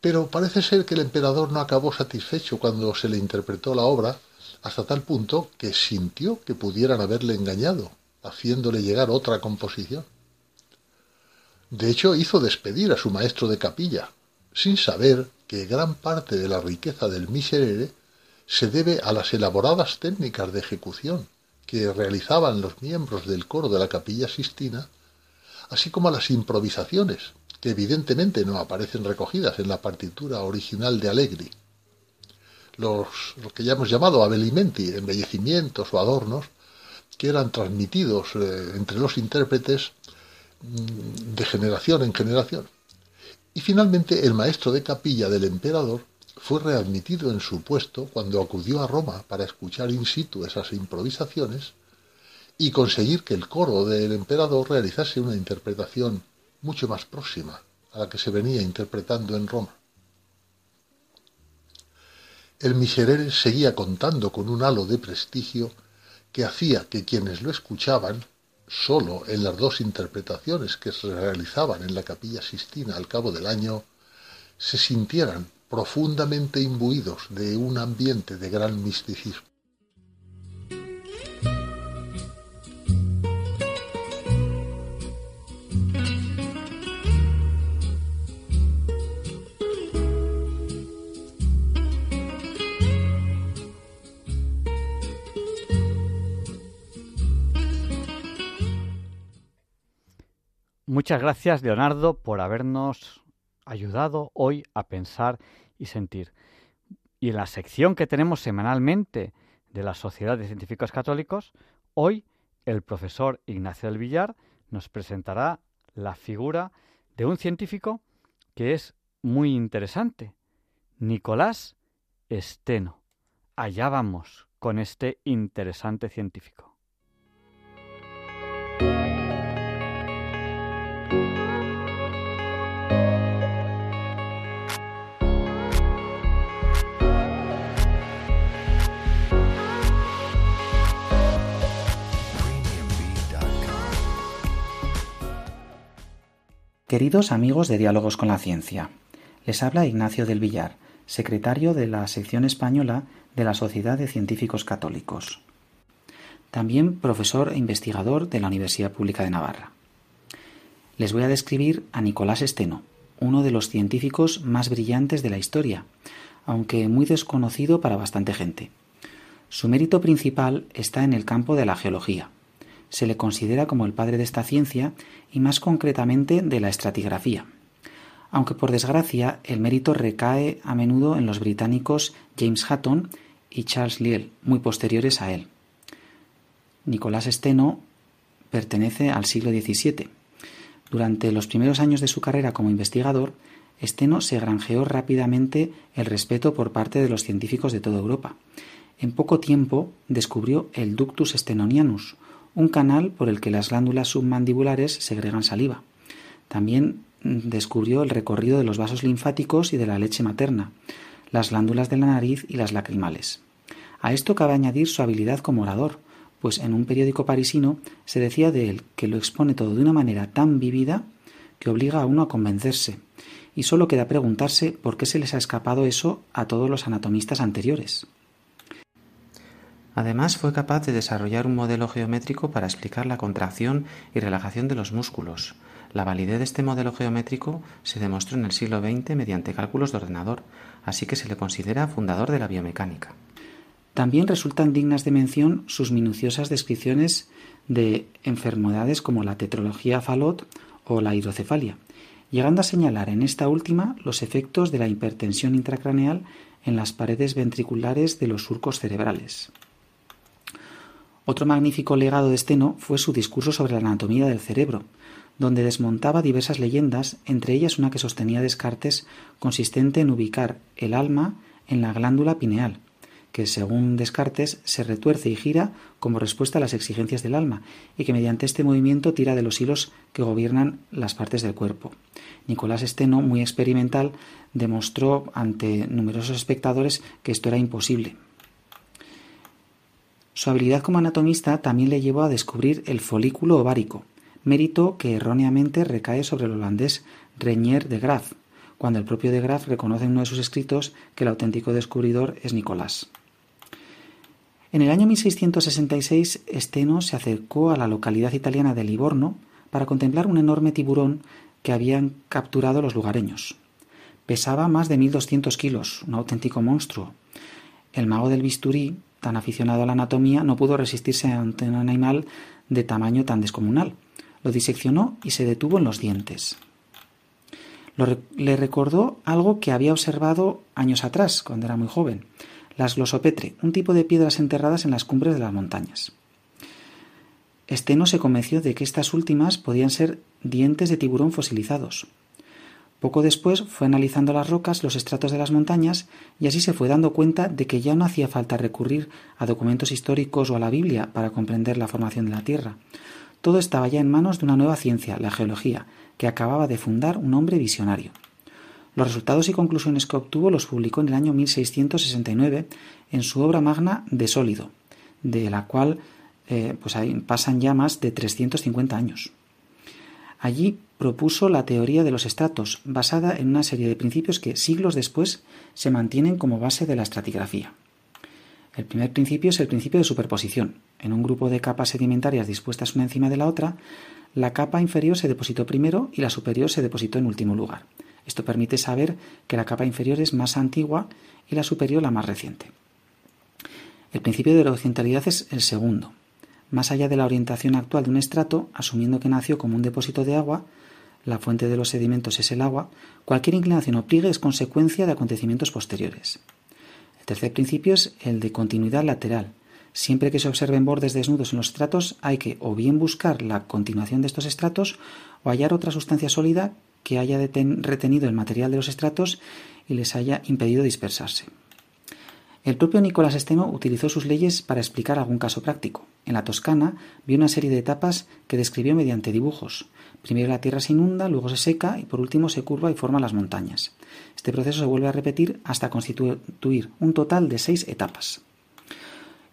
Pero parece ser que el emperador no acabó satisfecho cuando se le interpretó la obra hasta tal punto que sintió que pudieran haberle engañado, haciéndole llegar otra composición. De hecho, hizo despedir a su maestro de capilla, sin saber que gran parte de la riqueza del Miserere se debe a las elaboradas técnicas de ejecución que realizaban los miembros del coro de la capilla Sistina, así como a las improvisaciones, que evidentemente no aparecen recogidas en la partitura original de Allegri. Los, lo que ya hemos llamado abelimenti, embellecimientos o adornos, que eran transmitidos eh, entre los intérpretes mm, de generación en generación. Y finalmente el maestro de capilla del emperador fue readmitido en su puesto cuando acudió a Roma para escuchar in situ esas improvisaciones y conseguir que el coro del emperador realizase una interpretación mucho más próxima a la que se venía interpretando en Roma. El Miserere seguía contando con un halo de prestigio que hacía que quienes lo escuchaban, solo en las dos interpretaciones que se realizaban en la capilla Sistina al cabo del año, se sintieran profundamente imbuidos de un ambiente de gran misticismo. Muchas gracias, Leonardo, por habernos ayudado hoy a pensar y sentir. Y en la sección que tenemos semanalmente de la Sociedad de Científicos Católicos, hoy el profesor Ignacio del Villar nos presentará la figura de un científico que es muy interesante, Nicolás Esteno. Allá vamos con este interesante científico. Queridos amigos de Diálogos con la Ciencia, les habla Ignacio del Villar, secretario de la sección española de la Sociedad de Científicos Católicos. También profesor e investigador de la Universidad Pública de Navarra. Les voy a describir a Nicolás Esteno, uno de los científicos más brillantes de la historia, aunque muy desconocido para bastante gente. Su mérito principal está en el campo de la geología, se le considera como el padre de esta ciencia y más concretamente de la estratigrafía. Aunque por desgracia el mérito recae a menudo en los británicos James Hutton y Charles Lyell, muy posteriores a él. Nicolás Steno pertenece al siglo XVII. Durante los primeros años de su carrera como investigador, Steno se granjeó rápidamente el respeto por parte de los científicos de toda Europa. En poco tiempo descubrió el Ductus stenonianus, un canal por el que las glándulas submandibulares segregan saliva. También mm, descubrió el recorrido de los vasos linfáticos y de la leche materna, las glándulas de la nariz y las lacrimales. A esto cabe añadir su habilidad como orador, pues en un periódico parisino se decía de él que lo expone todo de una manera tan vívida que obliga a uno a convencerse, y solo queda preguntarse por qué se les ha escapado eso a todos los anatomistas anteriores. Además, fue capaz de desarrollar un modelo geométrico para explicar la contracción y relajación de los músculos. La validez de este modelo geométrico se demostró en el siglo XX mediante cálculos de ordenador, así que se le considera fundador de la biomecánica. También resultan dignas de mención sus minuciosas descripciones de enfermedades como la tetrología Fallot o la hidrocefalia, llegando a señalar en esta última los efectos de la hipertensión intracraneal en las paredes ventriculares de los surcos cerebrales. Otro magnífico legado de Steno fue su discurso sobre la anatomía del cerebro, donde desmontaba diversas leyendas, entre ellas una que sostenía Descartes consistente en ubicar el alma en la glándula pineal, que según Descartes se retuerce y gira como respuesta a las exigencias del alma, y que mediante este movimiento tira de los hilos que gobiernan las partes del cuerpo. Nicolás Esteno, muy experimental, demostró ante numerosos espectadores que esto era imposible. Su habilidad como anatomista también le llevó a descubrir el folículo ovárico, mérito que erróneamente recae sobre el holandés Reñer de Graaf, cuando el propio de Graaf reconoce en uno de sus escritos que el auténtico descubridor es Nicolás. En el año 1666, Esteno se acercó a la localidad italiana de Livorno para contemplar un enorme tiburón que habían capturado los lugareños. Pesaba más de 1.200 kilos, un auténtico monstruo. El mago del bisturí, tan aficionado a la anatomía, no pudo resistirse ante un animal de tamaño tan descomunal. Lo diseccionó y se detuvo en los dientes. le recordó algo que había observado años atrás, cuando era muy joven, las glosopetre, un tipo de piedras enterradas en las cumbres de las montañas. Esteno se convenció de que estas últimas podían ser dientes de tiburón fosilizados. Poco después fue analizando las rocas, los estratos de las montañas, y así se fue dando cuenta de que ya no hacía falta recurrir a documentos históricos o a la Biblia para comprender la formación de la Tierra. Todo estaba ya en manos de una nueva ciencia, la geología, que acababa de fundar un hombre visionario. Los resultados y conclusiones que obtuvo los publicó en el año 1669 en su obra magna De Sólido, de la cual eh, pues pasan ya más de 350 años. Allí propuso la teoría de los estratos, basada en una serie de principios que siglos después se mantienen como base de la estratigrafía. El primer principio es el principio de superposición. En un grupo de capas sedimentarias dispuestas una encima de la otra, la capa inferior se depositó primero y la superior se depositó en último lugar. Esto permite saber que la capa inferior es más antigua y la superior la más reciente. El principio de horizontalidad es el segundo. Más allá de la orientación actual de un estrato, asumiendo que nació como un depósito de agua, la fuente de los sedimentos es el agua, cualquier inclinación o pliegue es consecuencia de acontecimientos posteriores. El tercer principio es el de continuidad lateral. Siempre que se observen bordes desnudos en los estratos, hay que o bien buscar la continuación de estos estratos o hallar otra sustancia sólida que haya retenido el material de los estratos y les haya impedido dispersarse. El propio Nicolás Esteno utilizó sus leyes para explicar algún caso práctico. En la Toscana vio una serie de etapas que describió mediante dibujos. Primero la tierra se inunda, luego se seca y por último se curva y forma las montañas. Este proceso se vuelve a repetir hasta constituir un total de seis etapas.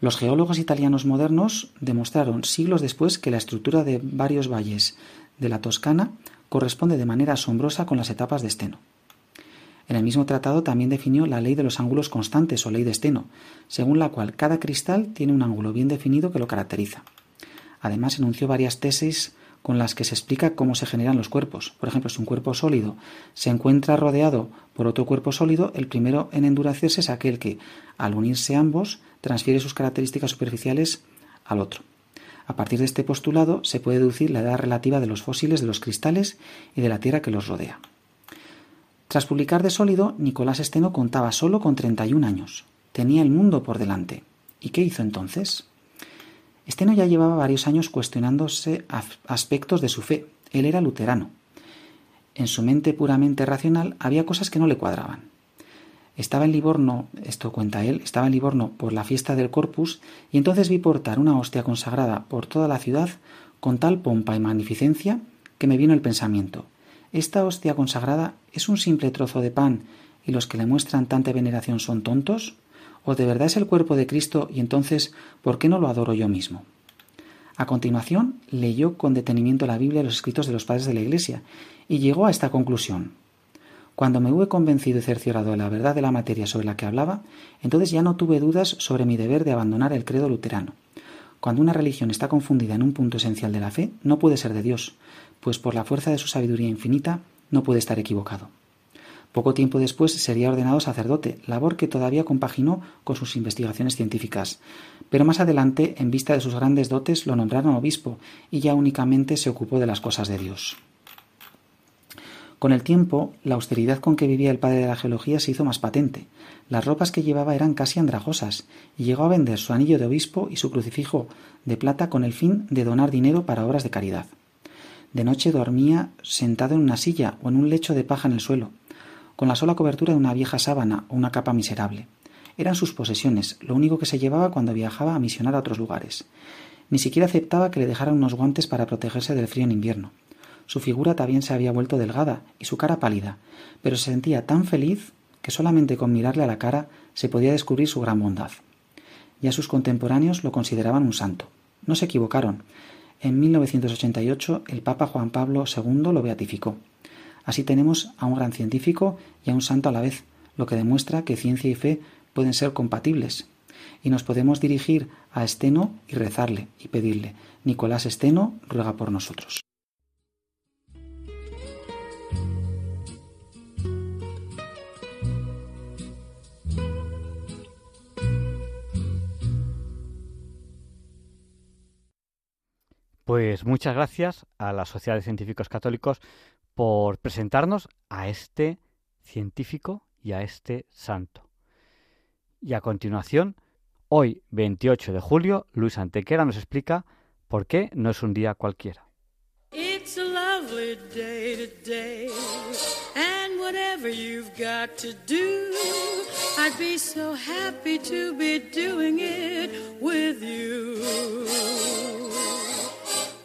Los geólogos italianos modernos demostraron siglos después que la estructura de varios valles de la Toscana corresponde de manera asombrosa con las etapas de Esteno. En el mismo tratado también definió la ley de los ángulos constantes o ley de Esteno, según la cual cada cristal tiene un ángulo bien definido que lo caracteriza. Además enunció varias tesis con las que se explica cómo se generan los cuerpos. Por ejemplo, si un cuerpo sólido se encuentra rodeado por otro cuerpo sólido, el primero en endurecerse es aquel que, al unirse ambos, transfiere sus características superficiales al otro. A partir de este postulado se puede deducir la edad relativa de los fósiles de los cristales y de la Tierra que los rodea. Tras publicar de sólido, Nicolás Esteno contaba solo con 31 años. Tenía el mundo por delante. ¿Y qué hizo entonces? Esteno ya llevaba varios años cuestionándose aspectos de su fe. Él era luterano. En su mente puramente racional había cosas que no le cuadraban. Estaba en Livorno, esto cuenta él, estaba en Livorno por la fiesta del Corpus y entonces vi portar una hostia consagrada por toda la ciudad con tal pompa y magnificencia que me vino el pensamiento. ¿Esta hostia consagrada es un simple trozo de pan y los que le muestran tanta veneración son tontos? ¿O de verdad es el cuerpo de Cristo y entonces ¿por qué no lo adoro yo mismo? A continuación leyó con detenimiento la Biblia y los escritos de los padres de la Iglesia y llegó a esta conclusión. Cuando me hube convencido y cerciorado de la verdad de la materia sobre la que hablaba, entonces ya no tuve dudas sobre mi deber de abandonar el credo luterano. Cuando una religión está confundida en un punto esencial de la fe, no puede ser de Dios, pues por la fuerza de su sabiduría infinita no puede estar equivocado. Poco tiempo después sería ordenado sacerdote, labor que todavía compaginó con sus investigaciones científicas. Pero más adelante, en vista de sus grandes dotes, lo nombraron obispo y ya únicamente se ocupó de las cosas de Dios. Con el tiempo, la austeridad con que vivía el padre de la geología se hizo más patente. Las ropas que llevaba eran casi andrajosas, y llegó a vender su anillo de obispo y su crucifijo de plata con el fin de donar dinero para obras de caridad. De noche dormía sentado en una silla o en un lecho de paja en el suelo, con la sola cobertura de una vieja sábana o una capa miserable. Eran sus posesiones, lo único que se llevaba cuando viajaba a misionar a otros lugares. Ni siquiera aceptaba que le dejaran unos guantes para protegerse del frío en invierno. Su figura también se había vuelto delgada y su cara pálida, pero se sentía tan feliz que solamente con mirarle a la cara se podía descubrir su gran bondad. Ya sus contemporáneos lo consideraban un santo. No se equivocaron. En 1988 el Papa Juan Pablo II lo beatificó. Así tenemos a un gran científico y a un santo a la vez, lo que demuestra que ciencia y fe pueden ser compatibles. Y nos podemos dirigir a Esteno y rezarle y pedirle, Nicolás Esteno ruega por nosotros. Pues muchas gracias a la Sociedad de Científicos Católicos por presentarnos a este científico y a este santo. Y a continuación, hoy 28 de julio, Luis Antequera nos explica por qué no es un día cualquiera. And whatever you've got to do, I'd be so happy to be doing it with you.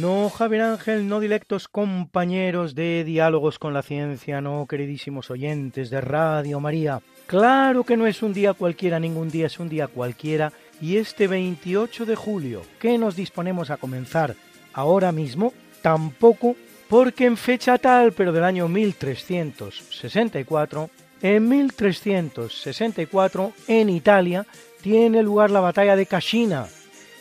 No, Javier Ángel, no directos compañeros de Diálogos con la Ciencia, no, queridísimos oyentes de Radio María. Claro que no es un día cualquiera, ningún día es un día cualquiera, y este 28 de julio, que nos disponemos a comenzar ahora mismo, tampoco, porque en fecha tal, pero del año 1364, en 1364, en Italia, tiene lugar la batalla de Cascina,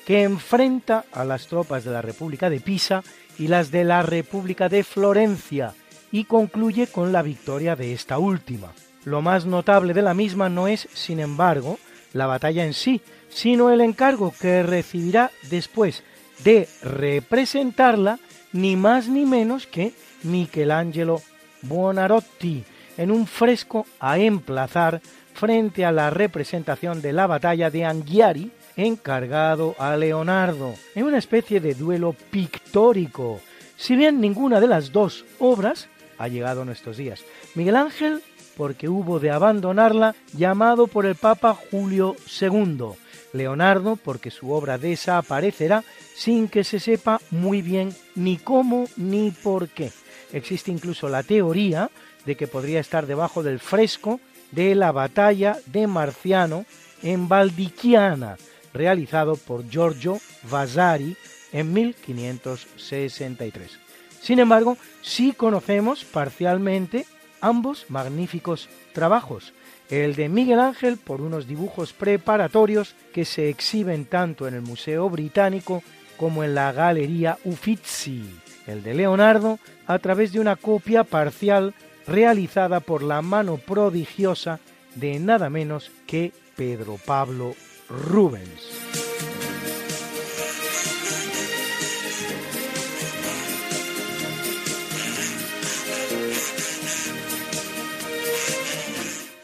que enfrenta a las tropas de la República de Pisa y las de la República de Florencia, y concluye con la victoria de esta última. Lo más notable de la misma no es, sin embargo, la batalla en sí, sino el encargo que recibirá después de representarla ni más ni menos que Michelangelo Buonarroti en un fresco a emplazar frente a la representación de la batalla de Anghiari encargado a Leonardo, en una especie de duelo pictórico, si bien ninguna de las dos obras ha llegado a nuestros días. Miguel Ángel, porque hubo de abandonarla, llamado por el Papa Julio II. Leonardo, porque su obra desaparecerá sin que se sepa muy bien ni cómo ni por qué. Existe incluso la teoría de que podría estar debajo del fresco de la batalla de Marciano en Valdichiana, realizado por Giorgio Vasari en 1563. Sin embargo, sí conocemos parcialmente ambos magníficos trabajos, el de Miguel Ángel por unos dibujos preparatorios que se exhiben tanto en el Museo Británico como en la Galería Uffizi, el de Leonardo a través de una copia parcial realizada por la mano prodigiosa de nada menos que Pedro Pablo Rubens.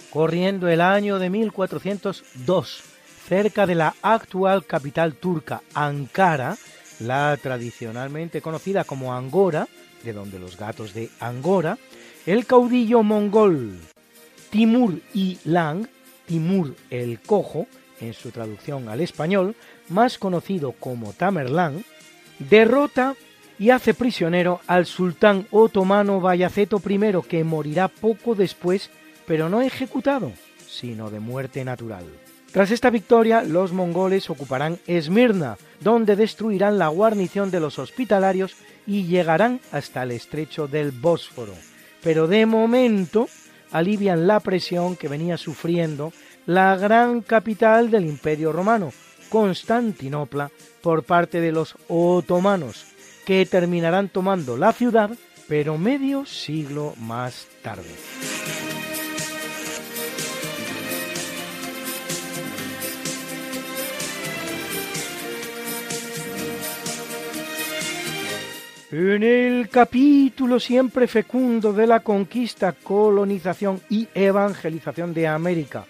Corriendo el año de 1402, cerca de la actual capital turca, Ankara, la tradicionalmente conocida como Angora, de donde los gatos de Angora, el caudillo mongol Timur y Lang, Timur el Cojo, en su traducción al español, más conocido como Tamerlán, derrota y hace prisionero al sultán otomano Bayaceto I, que morirá poco después, pero no ejecutado, sino de muerte natural. Tras esta victoria, los mongoles ocuparán Esmirna, donde destruirán la guarnición de los hospitalarios y llegarán hasta el estrecho del Bósforo. Pero de momento alivian la presión que venía sufriendo la gran capital del Imperio Romano, Constantinopla, por parte de los otomanos, que terminarán tomando la ciudad, pero medio siglo más tarde. En el capítulo siempre fecundo de la conquista, colonización y evangelización de América,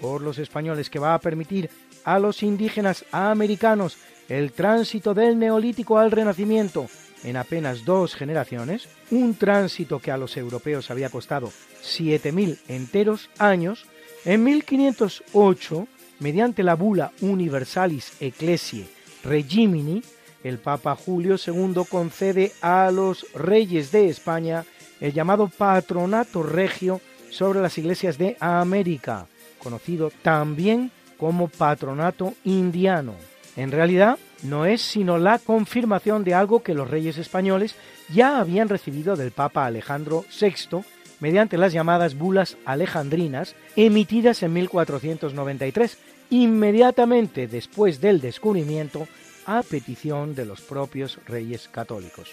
por los españoles que va a permitir a los indígenas americanos el tránsito del neolítico al renacimiento. En apenas dos generaciones, un tránsito que a los europeos había costado 7.000 enteros años, en 1508, mediante la bula Universalis Ecclesiae Regimini, el Papa Julio II concede a los reyes de España el llamado patronato regio sobre las iglesias de América, conocido también como patronato indiano. En realidad, no es sino la confirmación de algo que los reyes españoles ya habían recibido del Papa Alejandro VI mediante las llamadas bulas alejandrinas emitidas en 1493, inmediatamente después del descubrimiento a petición de los propios reyes católicos.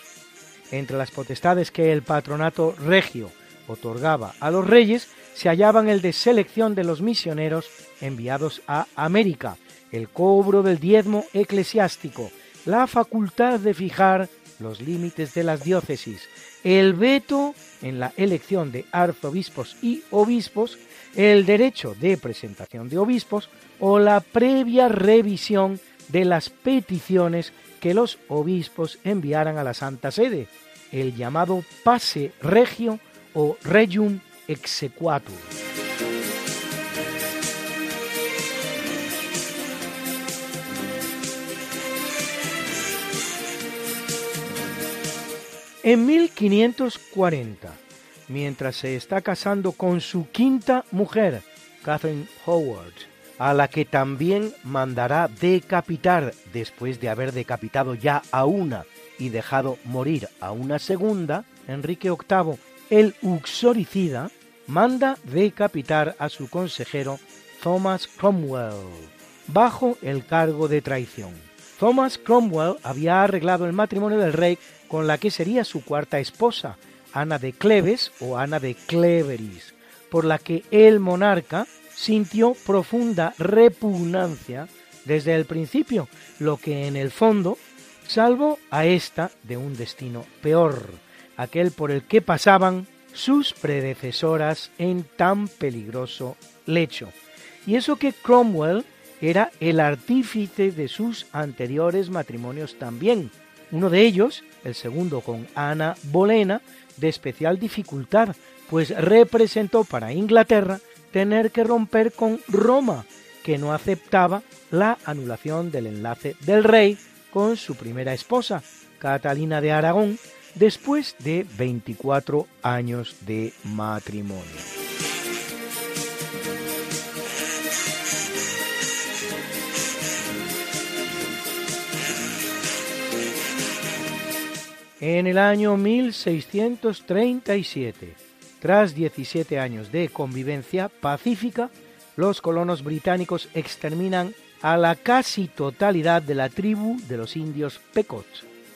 Entre las potestades que el patronato regio otorgaba a los reyes se hallaban el de selección de los misioneros enviados a América, el cobro del diezmo eclesiástico, la facultad de fijar los límites de las diócesis, el veto en la elección de arzobispos y obispos, el derecho de presentación de obispos o la previa revisión de las peticiones que los obispos enviaran a la Santa Sede, el llamado pase regio o regium exequatur. En 1540, mientras se está casando con su quinta mujer, Catherine Howard, a la que también mandará decapitar después de haber decapitado ya a una y dejado morir a una segunda, Enrique VIII, el uxoricida, manda decapitar a su consejero Thomas Cromwell, bajo el cargo de traición. Thomas Cromwell había arreglado el matrimonio del rey con la que sería su cuarta esposa, Ana de Cleves o Ana de Cleveris, por la que el monarca sintió profunda repugnancia desde el principio, lo que en el fondo salvó a ésta de un destino peor, aquel por el que pasaban sus predecesoras en tan peligroso lecho. Y eso que Cromwell era el artífice de sus anteriores matrimonios también, uno de ellos, el segundo con Ana Bolena, de especial dificultad, pues representó para Inglaterra tener que romper con Roma, que no aceptaba la anulación del enlace del rey con su primera esposa, Catalina de Aragón, después de 24 años de matrimonio. En el año 1637, tras 17 años de convivencia pacífica, los colonos británicos exterminan a la casi totalidad de la tribu de los indios Pequot,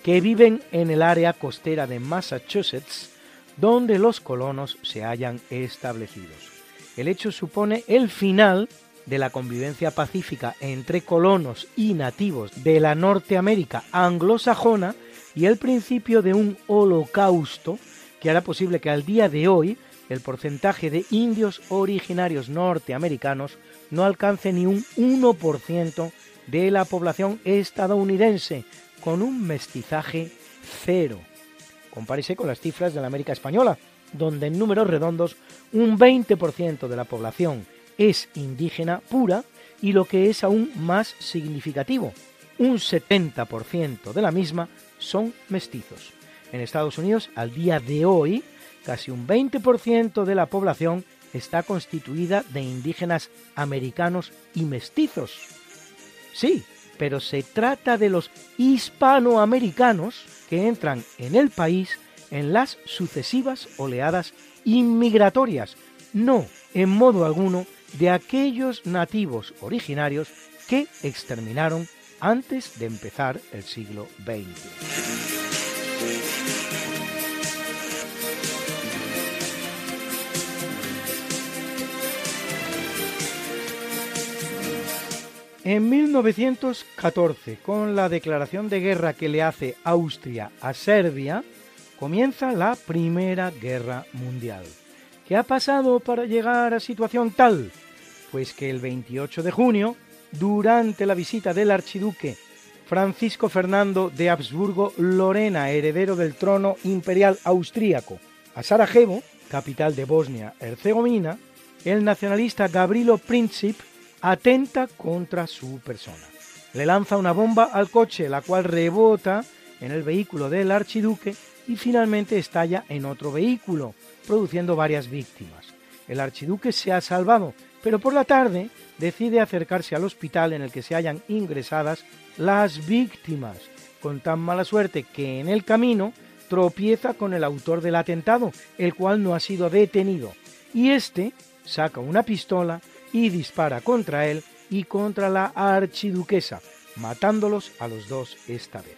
que viven en el área costera de Massachusetts, donde los colonos se hayan establecidos. El hecho supone el final de la convivencia pacífica entre colonos y nativos de la Norteamérica anglosajona y el principio de un holocausto que hará posible que al día de hoy el porcentaje de indios originarios norteamericanos no alcance ni un 1% de la población estadounidense, con un mestizaje cero. Compárese con las cifras de la América Española, donde en números redondos un 20% de la población es indígena pura y lo que es aún más significativo, un 70% de la misma son mestizos. En Estados Unidos, al día de hoy, casi un 20% de la población está constituida de indígenas americanos y mestizos. Sí, pero se trata de los hispanoamericanos que entran en el país en las sucesivas oleadas inmigratorias, no en modo alguno de aquellos nativos originarios que exterminaron antes de empezar el siglo XX. En 1914, con la declaración de guerra que le hace Austria a Serbia, comienza la Primera Guerra Mundial. ¿Qué ha pasado para llegar a situación tal? Pues que el 28 de junio, durante la visita del archiduque Francisco Fernando de Habsburgo Lorena, heredero del trono imperial austríaco, a Sarajevo, capital de Bosnia-Herzegovina, el nacionalista Gabrilo Princip atenta contra su persona. Le lanza una bomba al coche, la cual rebota en el vehículo del archiduque y finalmente estalla en otro vehículo, produciendo varias víctimas. El archiduque se ha salvado, pero por la tarde decide acercarse al hospital en el que se hallan ingresadas las víctimas, con tan mala suerte que en el camino tropieza con el autor del atentado, el cual no ha sido detenido, y éste saca una pistola y dispara contra él y contra la archiduquesa, matándolos a los dos esta vez.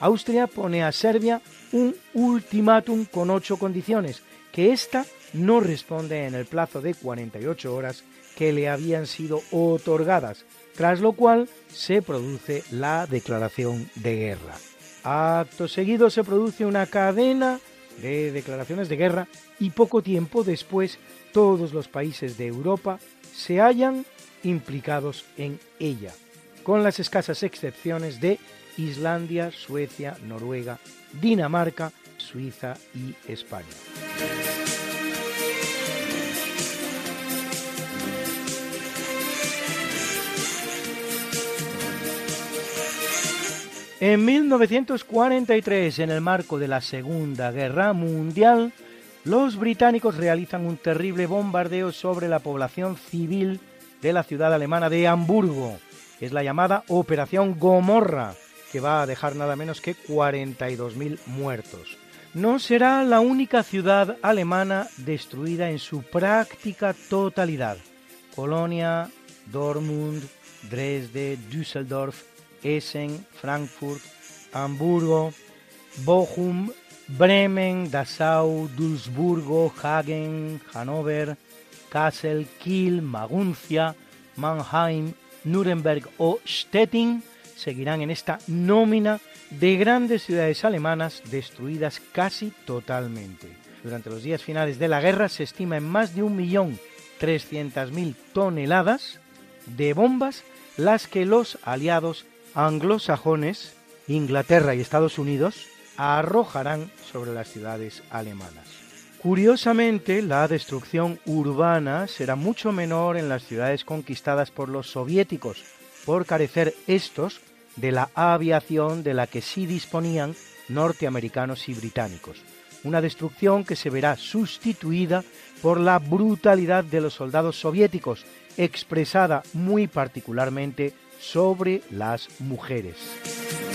Austria pone a Serbia un ultimátum con ocho condiciones, que ésta no responde en el plazo de 48 horas que le habían sido otorgadas, tras lo cual se produce la declaración de guerra. Acto seguido se produce una cadena de declaraciones de guerra y poco tiempo después todos los países de Europa se hallan implicados en ella, con las escasas excepciones de Islandia, Suecia, Noruega, Dinamarca, Suiza y España. En 1943, en el marco de la Segunda Guerra Mundial, los británicos realizan un terrible bombardeo sobre la población civil de la ciudad alemana de Hamburgo. Es la llamada Operación Gomorra, que va a dejar nada menos que 42.000 muertos. No será la única ciudad alemana destruida en su práctica totalidad. Colonia, Dortmund, Dresde, Düsseldorf, Essen, Frankfurt, Hamburgo, Bochum, Bremen, Dachau, Duisburgo, Hagen, Hannover, Kassel, Kiel, Maguncia, Mannheim, Nuremberg o Stettin seguirán en esta nómina de grandes ciudades alemanas destruidas casi totalmente. Durante los días finales de la guerra se estima en más de 1.300.000 toneladas de bombas las que los aliados anglosajones, Inglaterra y Estados Unidos, arrojarán sobre las ciudades alemanas. Curiosamente, la destrucción urbana será mucho menor en las ciudades conquistadas por los soviéticos, por carecer estos de la aviación de la que sí disponían norteamericanos y británicos. Una destrucción que se verá sustituida por la brutalidad de los soldados soviéticos, expresada muy particularmente sobre las mujeres.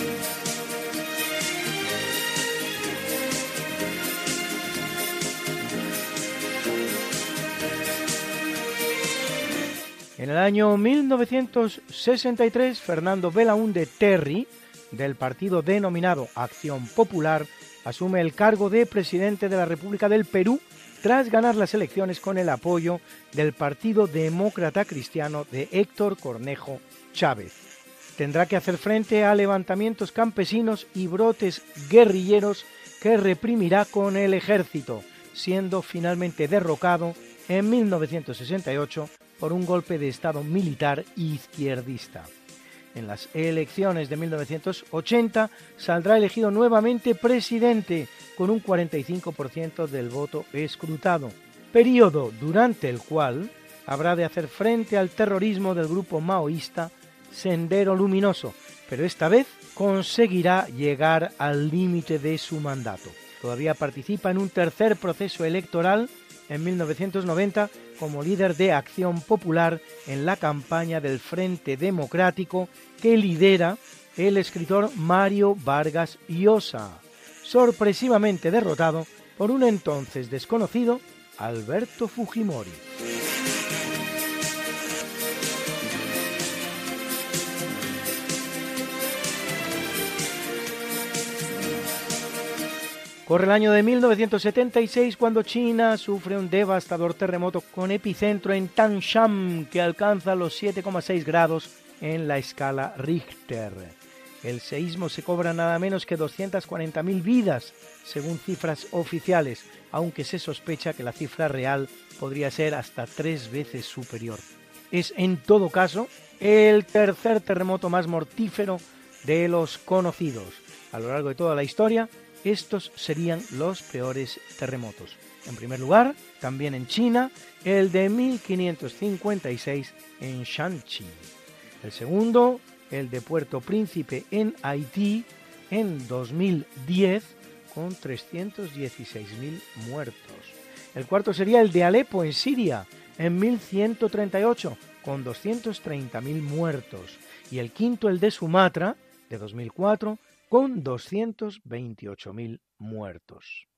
En el año 1963, Fernando Belaúnde Terry, del partido denominado Acción Popular, asume el cargo de presidente de la República del Perú tras ganar las elecciones con el apoyo del Partido Demócrata Cristiano de Héctor Cornejo Chávez. Tendrá que hacer frente a levantamientos campesinos y brotes guerrilleros que reprimirá con el ejército, siendo finalmente derrocado en 1968 por un golpe de Estado militar izquierdista. En las elecciones de 1980 saldrá elegido nuevamente presidente con un 45% del voto escrutado, periodo durante el cual habrá de hacer frente al terrorismo del grupo maoísta Sendero Luminoso, pero esta vez conseguirá llegar al límite de su mandato. Todavía participa en un tercer proceso electoral en 1990 como líder de Acción Popular en la campaña del Frente Democrático que lidera el escritor Mario Vargas Llosa, sorpresivamente derrotado por un entonces desconocido Alberto Fujimori. Corre el año de 1976 cuando China sufre un devastador terremoto con epicentro en Tangshan que alcanza los 7,6 grados en la escala Richter. El seísmo se cobra nada menos que 240.000 vidas, según cifras oficiales, aunque se sospecha que la cifra real podría ser hasta tres veces superior. Es en todo caso el tercer terremoto más mortífero de los conocidos. A lo largo de toda la historia, estos serían los peores terremotos. En primer lugar, también en China, el de 1556 en Shanxi. El segundo, el de Puerto Príncipe en Haití en 2010 con 316.000 muertos. El cuarto sería el de Alepo en Siria en 1138 con 230.000 muertos. Y el quinto, el de Sumatra de 2004 con 228.000 muertos.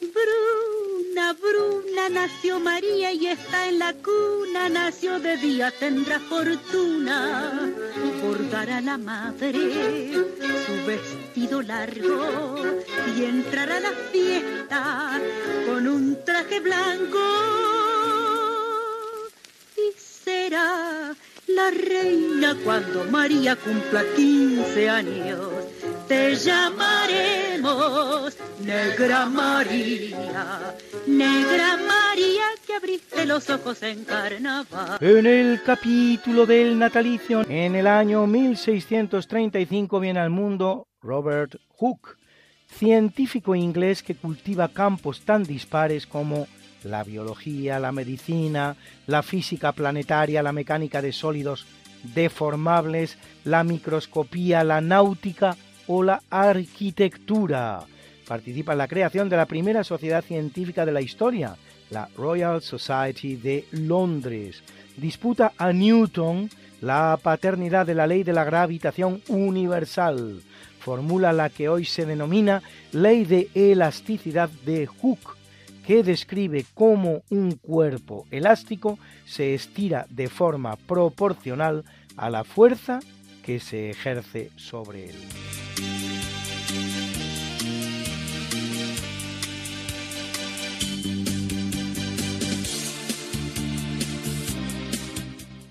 Bruna, Bruna, nació María y está en la cuna, nació de día, tendrá fortuna, bordará la madre su vestido largo y entrará a la fiesta con un traje blanco. Y será la reina cuando María cumpla 15 años te llamaremos Negra María, Negra María que abriste los ojos en carnaval. En el capítulo del natalicio, en el año 1635 viene al mundo Robert Hooke, científico inglés que cultiva campos tan dispares como la biología, la medicina, la física planetaria, la mecánica de sólidos deformables, la microscopía, la náutica, o la arquitectura. Participa en la creación de la primera sociedad científica de la historia, la Royal Society de Londres. Disputa a Newton la paternidad de la ley de la gravitación universal. Formula la que hoy se denomina ley de elasticidad de Hooke, que describe cómo un cuerpo elástico se estira de forma proporcional a la fuerza que se ejerce sobre él.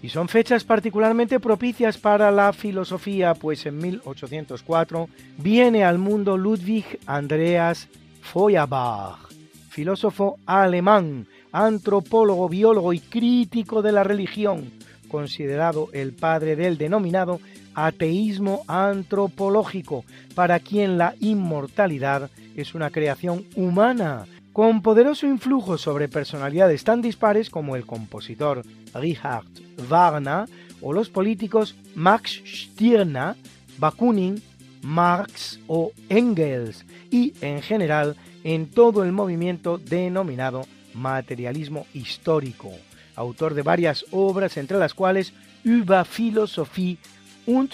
Y son fechas particularmente propicias para la filosofía, pues en 1804 viene al mundo Ludwig Andreas Feuerbach, filósofo alemán, antropólogo, biólogo y crítico de la religión, considerado el padre del denominado ateísmo antropológico, para quien la inmortalidad es una creación humana, con poderoso influjo sobre personalidades tan dispares como el compositor Richard Wagner o los políticos Max Stirner, Bakunin, Marx o Engels, y en general en todo el movimiento denominado materialismo histórico, autor de varias obras entre las cuales Über Philosophie und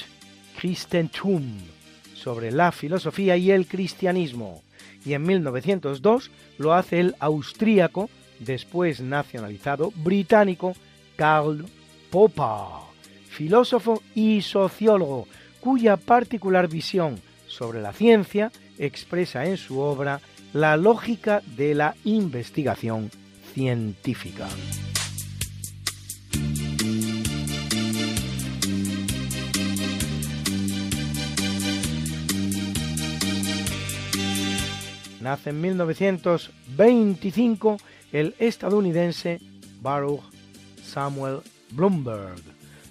Christentum, sobre la filosofía y el cristianismo, y en 1902 lo hace el austríaco, después nacionalizado británico, Karl Popper, filósofo y sociólogo, cuya particular visión sobre la ciencia expresa en su obra la lógica de la investigación científica. Nace en 1925 el estadounidense Baruch Samuel Bloomberg,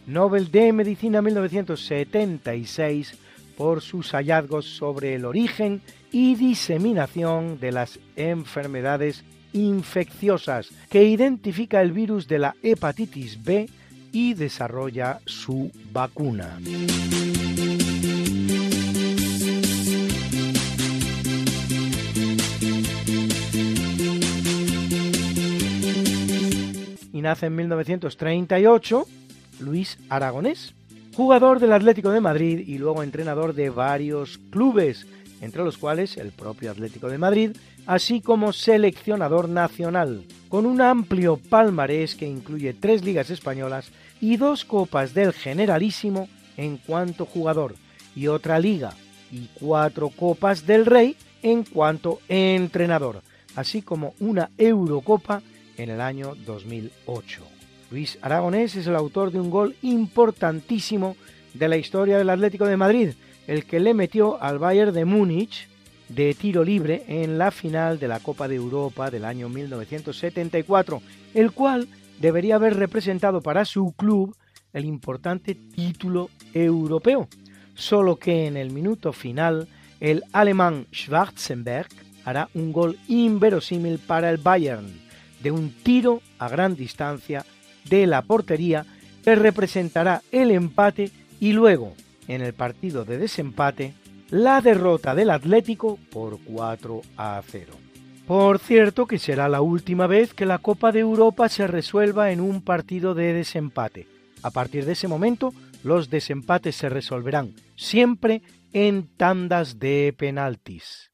Nobel de Medicina 1976 por sus hallazgos sobre el origen y diseminación de las enfermedades infecciosas, que identifica el virus de la hepatitis B y desarrolla su vacuna. Y nace en 1938 Luis Aragonés, jugador del Atlético de Madrid y luego entrenador de varios clubes, entre los cuales el propio Atlético de Madrid, así como seleccionador nacional, con un amplio palmarés que incluye tres ligas españolas y dos copas del Generalísimo en cuanto jugador, y otra liga y cuatro copas del Rey en cuanto entrenador, así como una Eurocopa en el año 2008. Luis Aragonés es el autor de un gol importantísimo de la historia del Atlético de Madrid, el que le metió al Bayern de Múnich de tiro libre en la final de la Copa de Europa del año 1974, el cual debería haber representado para su club el importante título europeo, solo que en el minuto final el alemán Schwarzenberg hará un gol inverosímil para el Bayern, de un tiro a gran distancia de la portería que representará el empate y luego, en el partido de desempate, la derrota del Atlético por 4 a 0. Por cierto que será la última vez que la Copa de Europa se resuelva en un partido de desempate. A partir de ese momento, los desempates se resolverán siempre en tandas de penaltis.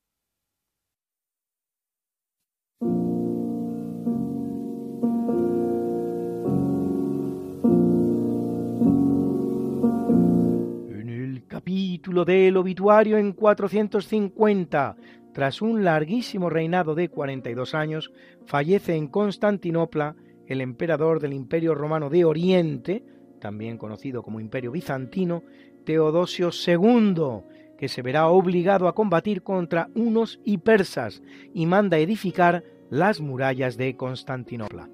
El capítulo del obituario en 450, tras un larguísimo reinado de 42 años, fallece en Constantinopla el emperador del Imperio Romano de Oriente, también conocido como Imperio Bizantino, Teodosio II, que se verá obligado a combatir contra unos y persas y manda edificar las murallas de Constantinopla.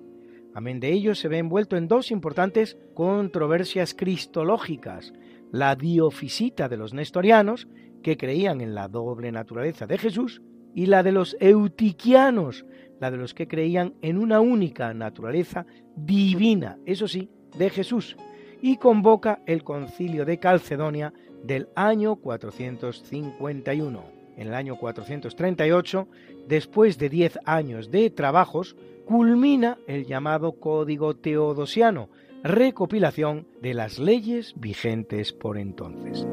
Amén de ello se ve envuelto en dos importantes controversias cristológicas, la diofisita de los nestorianos, que creían en la doble naturaleza de Jesús, y la de los eutiquianos, la de los que creían en una única naturaleza divina, eso sí, de Jesús, y convoca el concilio de Calcedonia del año 451. En el año 438, después de diez años de trabajos, culmina el llamado Código Teodosiano, recopilación de las leyes vigentes por entonces.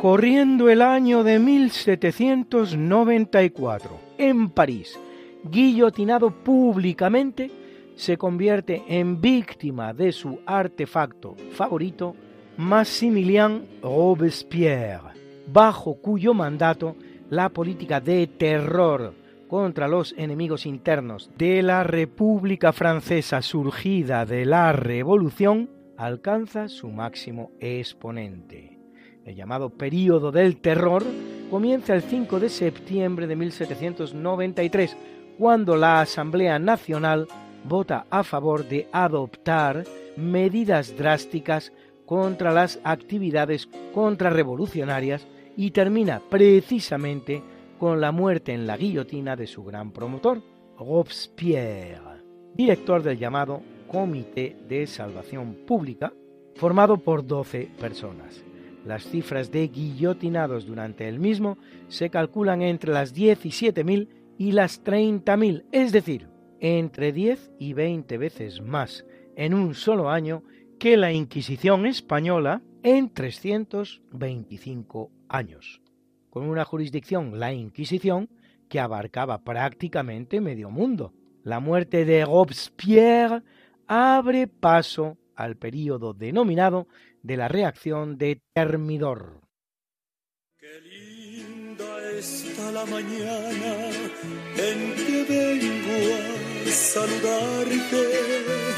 Corriendo el año de 1794, en París, guillotinado públicamente, se convierte en víctima de su artefacto favorito, Maximilien Robespierre, bajo cuyo mandato la política de terror contra los enemigos internos de la República Francesa surgida de la Revolución alcanza su máximo exponente. El llamado período del terror comienza el 5 de septiembre de 1793, cuando la Asamblea Nacional vota a favor de adoptar medidas drásticas contra las actividades contrarrevolucionarias y termina precisamente con la muerte en la guillotina de su gran promotor, Robespierre, director del llamado Comité de Salvación Pública, formado por 12 personas. Las cifras de guillotinados durante el mismo se calculan entre las 17.000 y las 30.000, es decir, entre 10 y 20 veces más en un solo año que la Inquisición española en 325 años, con una jurisdicción, la Inquisición, que abarcaba prácticamente medio mundo. La muerte de Robespierre abre paso al período denominado de la reacción de Termidor. Qué linda está la mañana en que vengo a saludarte.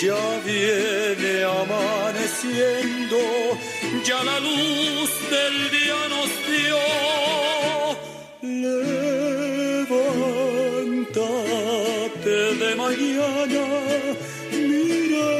Ya viene amaneciendo, ya la luz del día nos dio. Levántate de mañana, mira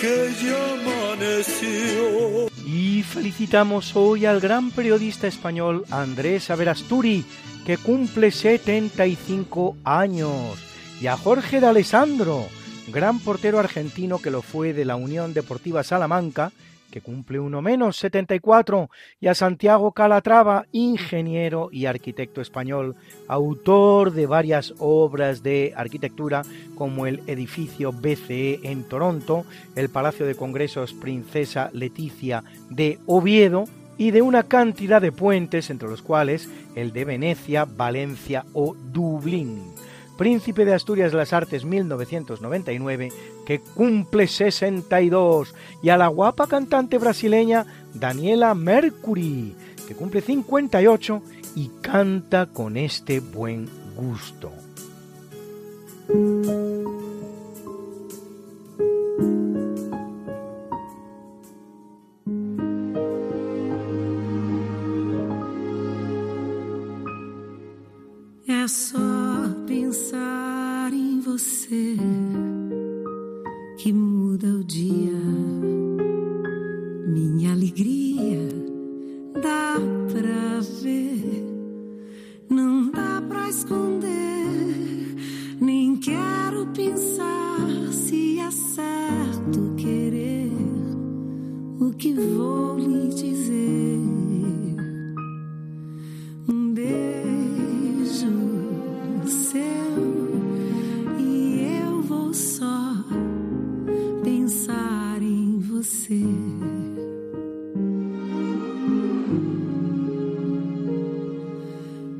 que ya amaneció. Y felicitamos hoy al gran periodista español Andrés Averasturi, que cumple 75 años, y a Jorge de Alessandro, gran portero argentino que lo fue de la Unión Deportiva Salamanca, que cumple uno menos, 74, y a Santiago Calatrava, ingeniero y arquitecto español, autor de varias obras de arquitectura como el edificio BCE en Toronto, el Palacio de Congresos Princesa Leticia de Oviedo, y de una cantidad de puentes, entre los cuales el de Venecia, Valencia o Dublín. Príncipe de Asturias de las Artes 1999, que cumple 62, y a la guapa cantante brasileña Daniela Mercury, que cumple 58 y canta con este buen gusto. Pensar em você que muda o dia. Minha alegria dá pra ver, não dá pra esconder. Nem quero pensar se é certo querer o que vou lhe dizer. Um beijo seu e eu vou só pensar em você.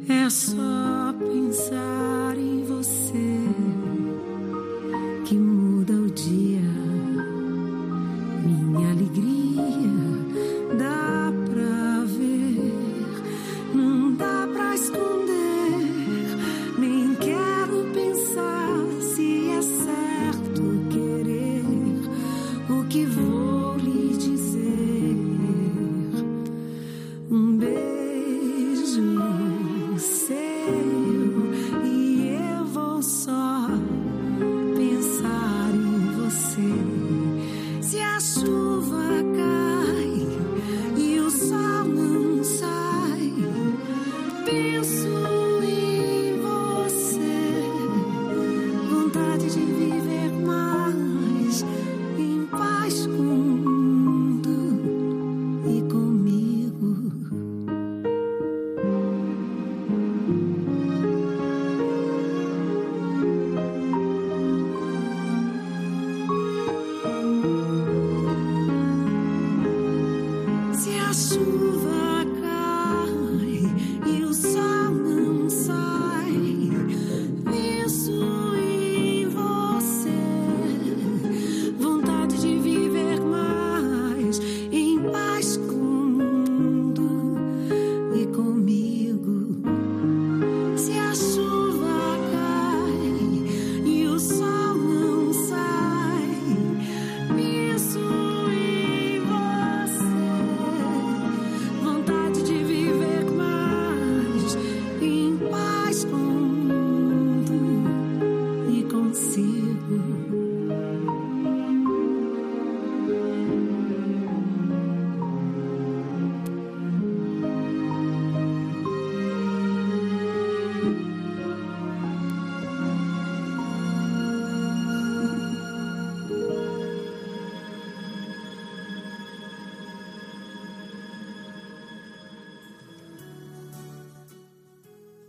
É só pensar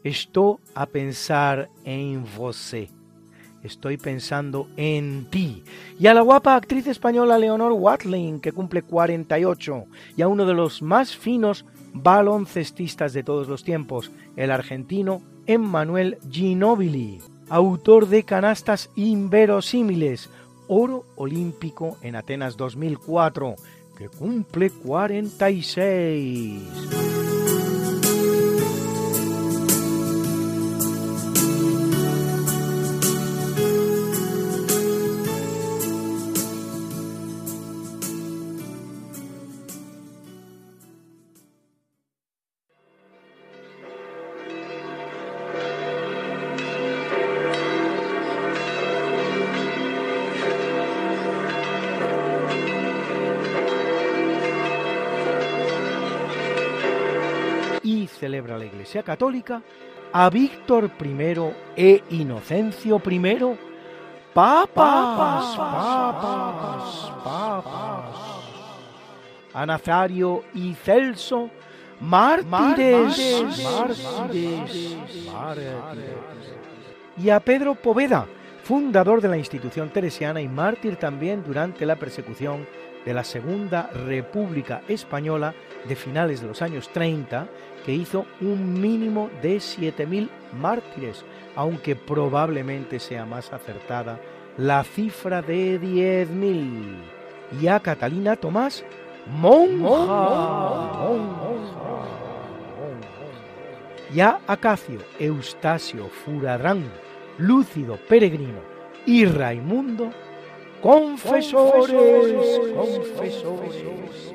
Estoy a pensar en você. Estoy pensando en ti. Y a la guapa actriz española Leonor Watling, que cumple 48, y a uno de los más finos baloncestistas de todos los tiempos, el argentino Emmanuel Ginóbili, autor de canastas inverosímiles, oro olímpico en Atenas 2004, que cumple 46. Iglesia Católica a Víctor I e Inocencio I, papas, papas, papas. a Nazario y Celso, mártires. Y a Pedro Poveda, fundador de la institución teresiana y mártir también durante la persecución de la Segunda República Española de finales de los años 30, que hizo un mínimo de 7.000 mártires, aunque probablemente sea más acertada la cifra de 10.000. Y a Catalina Tomás, monja, Y a Acacio, Eustacio, Furadrán, Lúcido, Peregrino y Raimundo, confesores, confesores,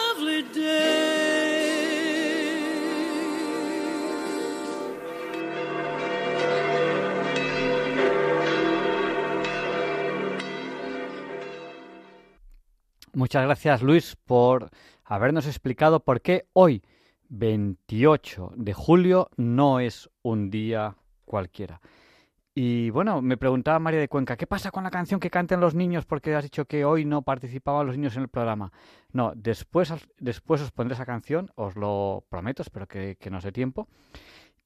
Muchas gracias Luis por habernos explicado por qué hoy, 28 de julio, no es un día cualquiera. Y bueno, me preguntaba María de Cuenca, ¿qué pasa con la canción que canten los niños? Porque has dicho que hoy no participaban los niños en el programa. No, después, después os pondré esa canción, os lo prometo, espero que, que nos dé tiempo.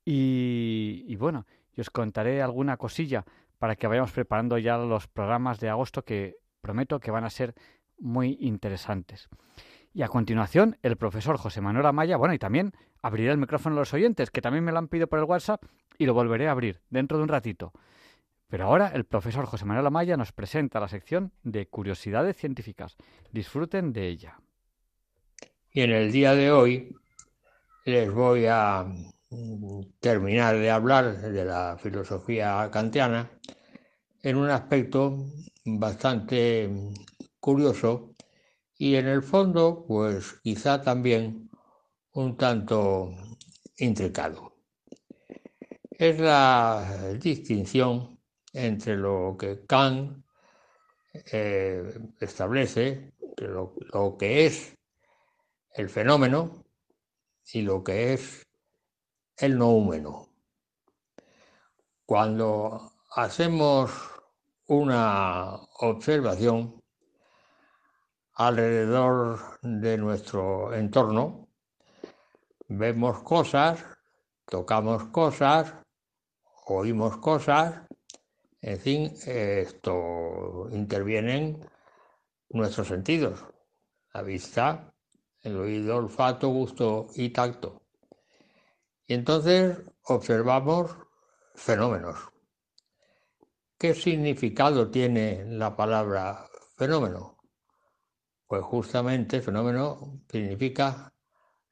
Y, y bueno, y os contaré alguna cosilla para que vayamos preparando ya los programas de agosto que prometo que van a ser muy interesantes. Y a continuación, el profesor José Manuel Amaya, bueno, y también abriré el micrófono a los oyentes, que también me lo han pedido por el WhatsApp y lo volveré a abrir dentro de un ratito. Pero ahora el profesor José Manuel Amaya nos presenta la sección de curiosidades científicas. Disfruten de ella. Y en el día de hoy les voy a mm, terminar de hablar de la filosofía kantiana en un aspecto bastante curioso y en el fondo, pues quizá también un tanto intricado. Es la distinción entre lo que Kant eh, establece, lo, lo que es el fenómeno y lo que es el noúmeno. Cuando hacemos una observación, alrededor de nuestro entorno. Vemos cosas, tocamos cosas, oímos cosas, en fin, esto intervienen nuestros sentidos, la vista, el oído, olfato, gusto y tacto. Y entonces observamos fenómenos. ¿Qué significado tiene la palabra fenómeno? Pues justamente fenómeno significa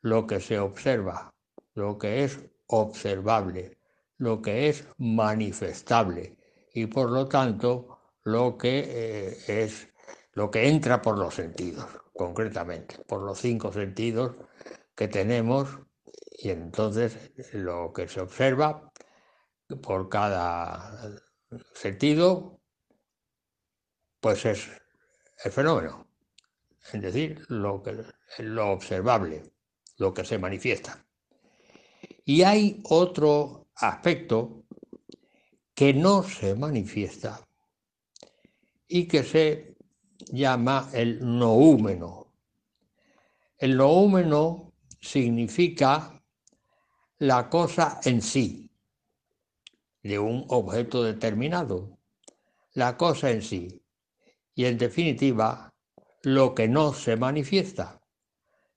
lo que se observa, lo que es observable, lo que es manifestable y por lo tanto lo que eh, es lo que entra por los sentidos, concretamente, por los cinco sentidos que tenemos. Y entonces lo que se observa por cada sentido pues es el fenómeno es decir, lo, que, lo observable, lo que se manifiesta. Y hay otro aspecto que no se manifiesta y que se llama el noúmeno. El noúmeno significa la cosa en sí, de un objeto determinado, la cosa en sí. Y en definitiva, lo que no se manifiesta.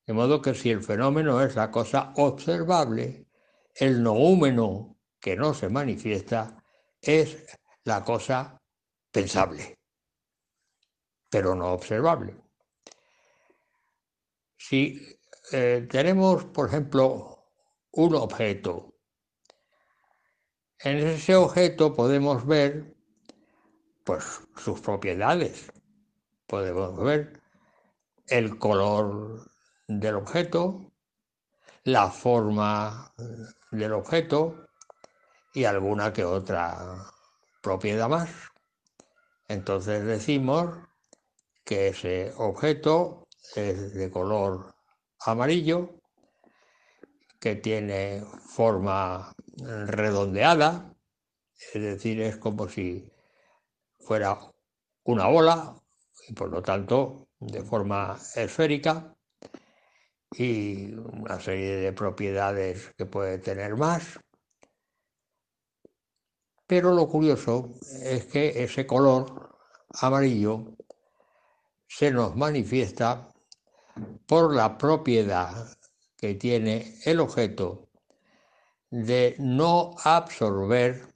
De modo que si el fenómeno es la cosa observable, el noúmeno que no se manifiesta es la cosa pensable, pero no observable. Si eh, tenemos, por ejemplo, un objeto, en ese objeto podemos ver pues, sus propiedades, podemos ver el color del objeto, la forma del objeto y alguna que otra propiedad más. Entonces decimos que ese objeto es de color amarillo, que tiene forma redondeada, es decir, es como si fuera una bola y por lo tanto de forma esférica y una serie de propiedades que puede tener más. Pero lo curioso es que ese color amarillo se nos manifiesta por la propiedad que tiene el objeto de no absorber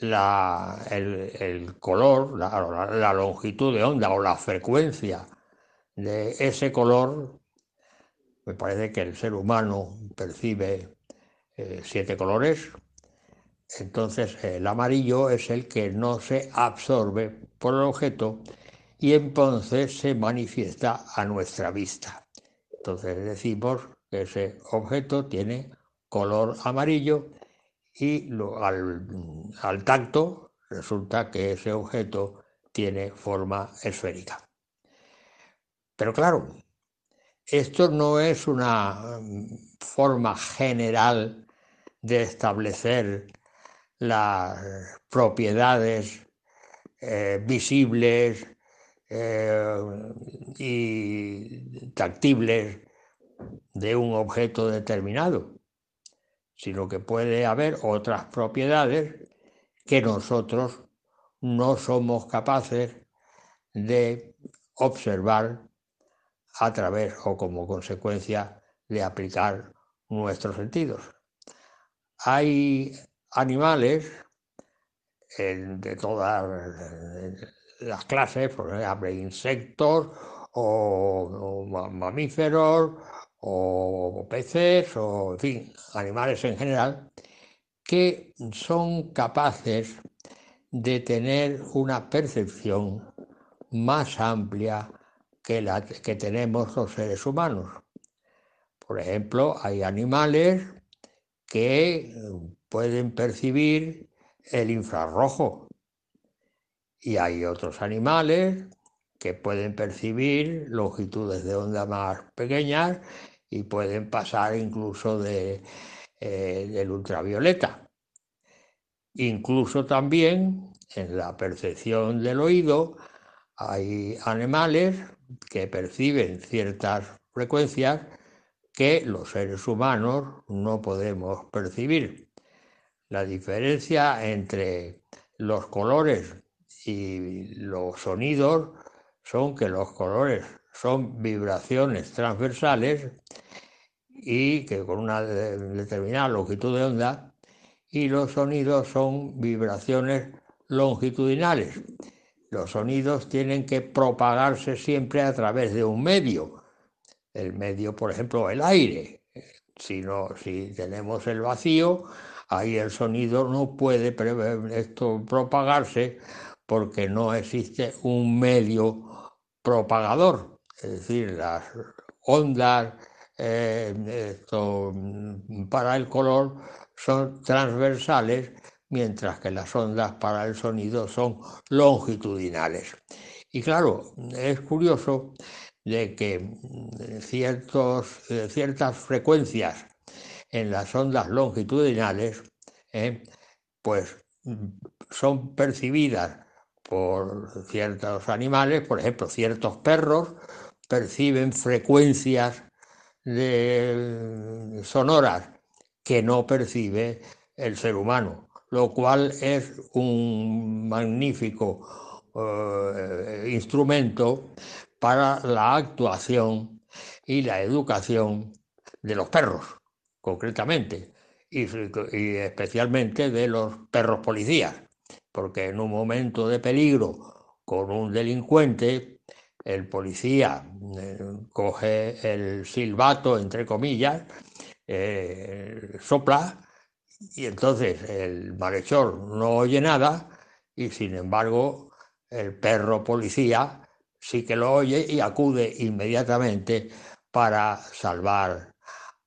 la, el, color, la, longitud de onda o la frecuencia de ese color. Me parece que el ser humano percibe eh, siete colores. Entonces el amarillo es el que no se absorbe por el objeto y entonces se manifiesta a nuestra vista. Entonces decimos que ese objeto tiene color amarillo y al, tacto resulta que ese objeto tiene forma esférica. Pero claro, esto no es una mm, forma general de establecer las propiedades eh, visibles eh, y tactibles de un objeto determinado sino que puede haber otras propiedades que nosotros no somos capaces de observar a través o como consecuencia de aplicar nuestros sentidos. Hay animales de todas las clases, por ejemplo, insectos o mamíferos o peces o, en fin, animales en general, que son capaces de tener una percepción más amplia que la que tenemos los seres humanos. Por ejemplo, hay animales que pueden percibir el infrarrojo y hay otros animales que pueden percibir longitudes de onda más pequeñas y pueden pasar incluso eh, del ultravioleta. Incluso también en la percepción del oído hay animales que perciben ciertas frecuencias que los seres humanos no podemos percibir. La diferencia entre los colores y los sonidos son que los colores son vibraciones transversales y que con una determinada longitud de onda y los sonidos son vibraciones longitudinales. Los sonidos tienen que propagarse siempre a través de un medio. El medio, por ejemplo, el aire. Si, si tenemos el vacío, ahí el sonido no puede esto propagarse porque no existe un medio propagador. Es decir, las ondas eh, para el color son transversales, mientras que las ondas para el sonido son longitudinales. Y claro, es curioso de que mm, eh, ciertas frecuencias en las ondas longitudinales, eh, pues mm, son percibidas por ciertos animales, por ejemplo, ciertos perros perciben frecuencias de sonoras que no percibe el ser humano, lo cual es un magnífico eh, instrumento para la actuación y la educación de los perros, concretamente, y, y especialmente de los perros policías, porque en un momento de peligro con un delincuente, el policía eh, coge el silbato, entre comillas, eh, sopla y entonces el malhechor no oye nada y sin embargo el perro policía sí que lo oye y acude inmediatamente para salvar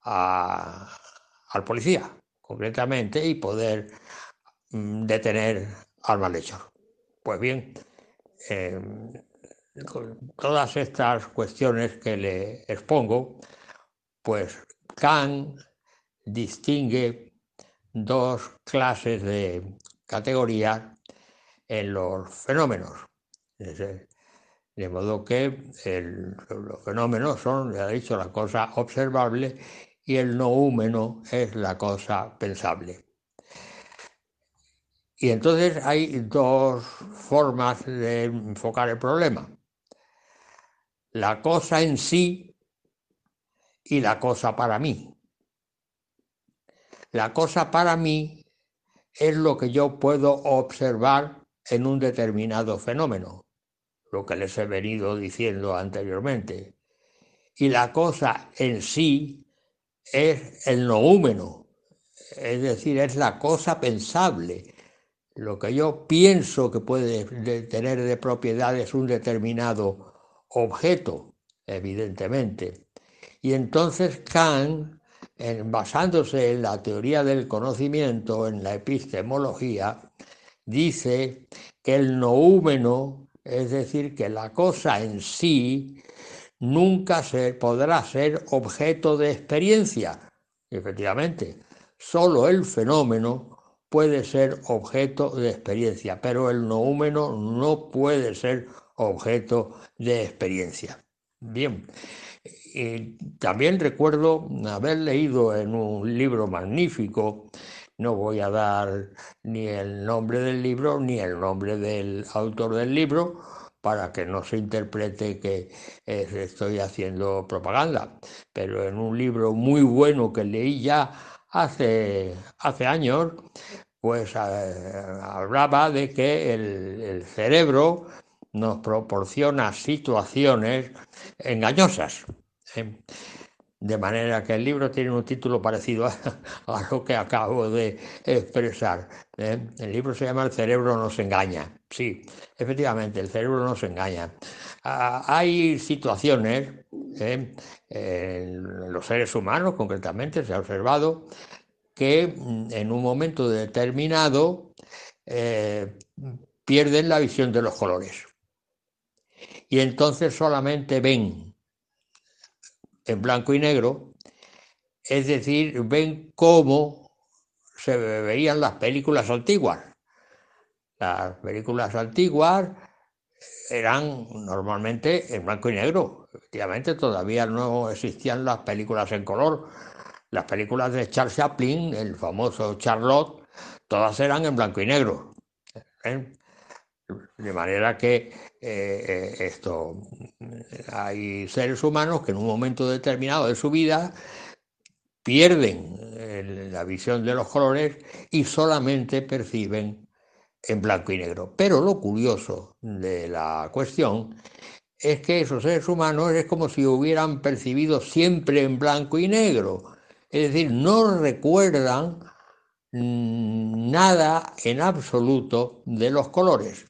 al policía, concretamente, y poder mm, detener al malhechor. Pues bien, em, todas estas cuestiones que le expongo, pues Kant distingue dos clases de categorías en los fenómenos. De modo que los fenómenos son, ya he dicho, la cosa observable y el noúmeno es la cosa pensable. Y entonces hay dos formas de enfocar el problema. La cosa en sí y la cosa para mí. La cosa para mí es lo que yo puedo observar en un determinado fenómeno, lo que les he venido diciendo anteriormente. Y la cosa en sí es el noúmeno, es decir, es la cosa pensable, lo que yo pienso que puede tener de propiedades un determinado objeto, evidentemente. Y entonces Kant, basándose en la teoría del conocimiento, en la epistemología, dice que el noúmeno, es decir, que la cosa en sí, nunca se podrá ser objeto de experiencia. efectivamente, solo el fenómeno puede ser objeto de experiencia, pero el noúmeno no puede ser objeto de experiencia. Bien, y también recuerdo haber leído en un libro magnífico, no voy a dar ni el nombre del libro ni el nombre del autor del libro, para que no se interprete que eh, estoy haciendo propaganda, pero en un libro muy bueno que leí ya hace, hace años, pues eh, hablaba de que el, cerebro nos proporciona situaciones engañosas. ¿eh? De manera que el libro tiene un título parecido a, lo que acabo de expresar. ¿eh? El libro se llama El cerebro nos engaña. Sí, efectivamente, el cerebro nos engaña. Ah, hay situaciones, en los seres humanos concretamente, se ha observado, que mm, en un momento determinado eh, pierden la visión de los colores. Y entonces solamente ven en blanco y negro, es decir, ven cómo se veían las películas antiguas. Las películas antiguas eran normalmente en blanco y negro. Efectivamente, todavía no existían las películas en color las películas de Charles Chaplin, el famoso Charlotte, todas eran en blanco y negro. ¿eh? De manera que eh, eh, esto hay seres humanos que en un momento determinado de su vida pierden la visión de los colores y solamente perciben en blanco y negro. Pero lo curioso de la cuestión es que esos seres humanos es como si hubieran percibido siempre en blanco y negro es decir, no recuerdan nada en absoluto de los colores.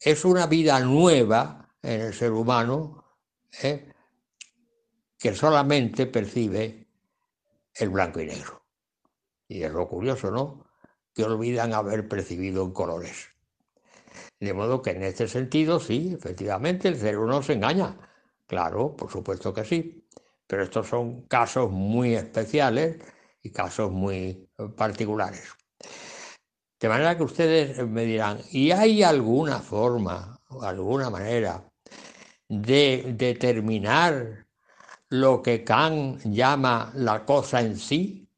Es una vida nueva en el ser humano ¿eh? que solamente percibe el blanco y negro. Y es lo curioso, ¿no? Que olvidan haber percibido en colores. De modo que en este sentido, sí, efectivamente, el cerebro no se engaña. Claro, por supuesto que sí pero estos son casos muy especiales y casos muy particulares. De manera que ustedes me dirán, ¿y hay alguna forma alguna manera de determinar lo que Kant llama la cosa en sí?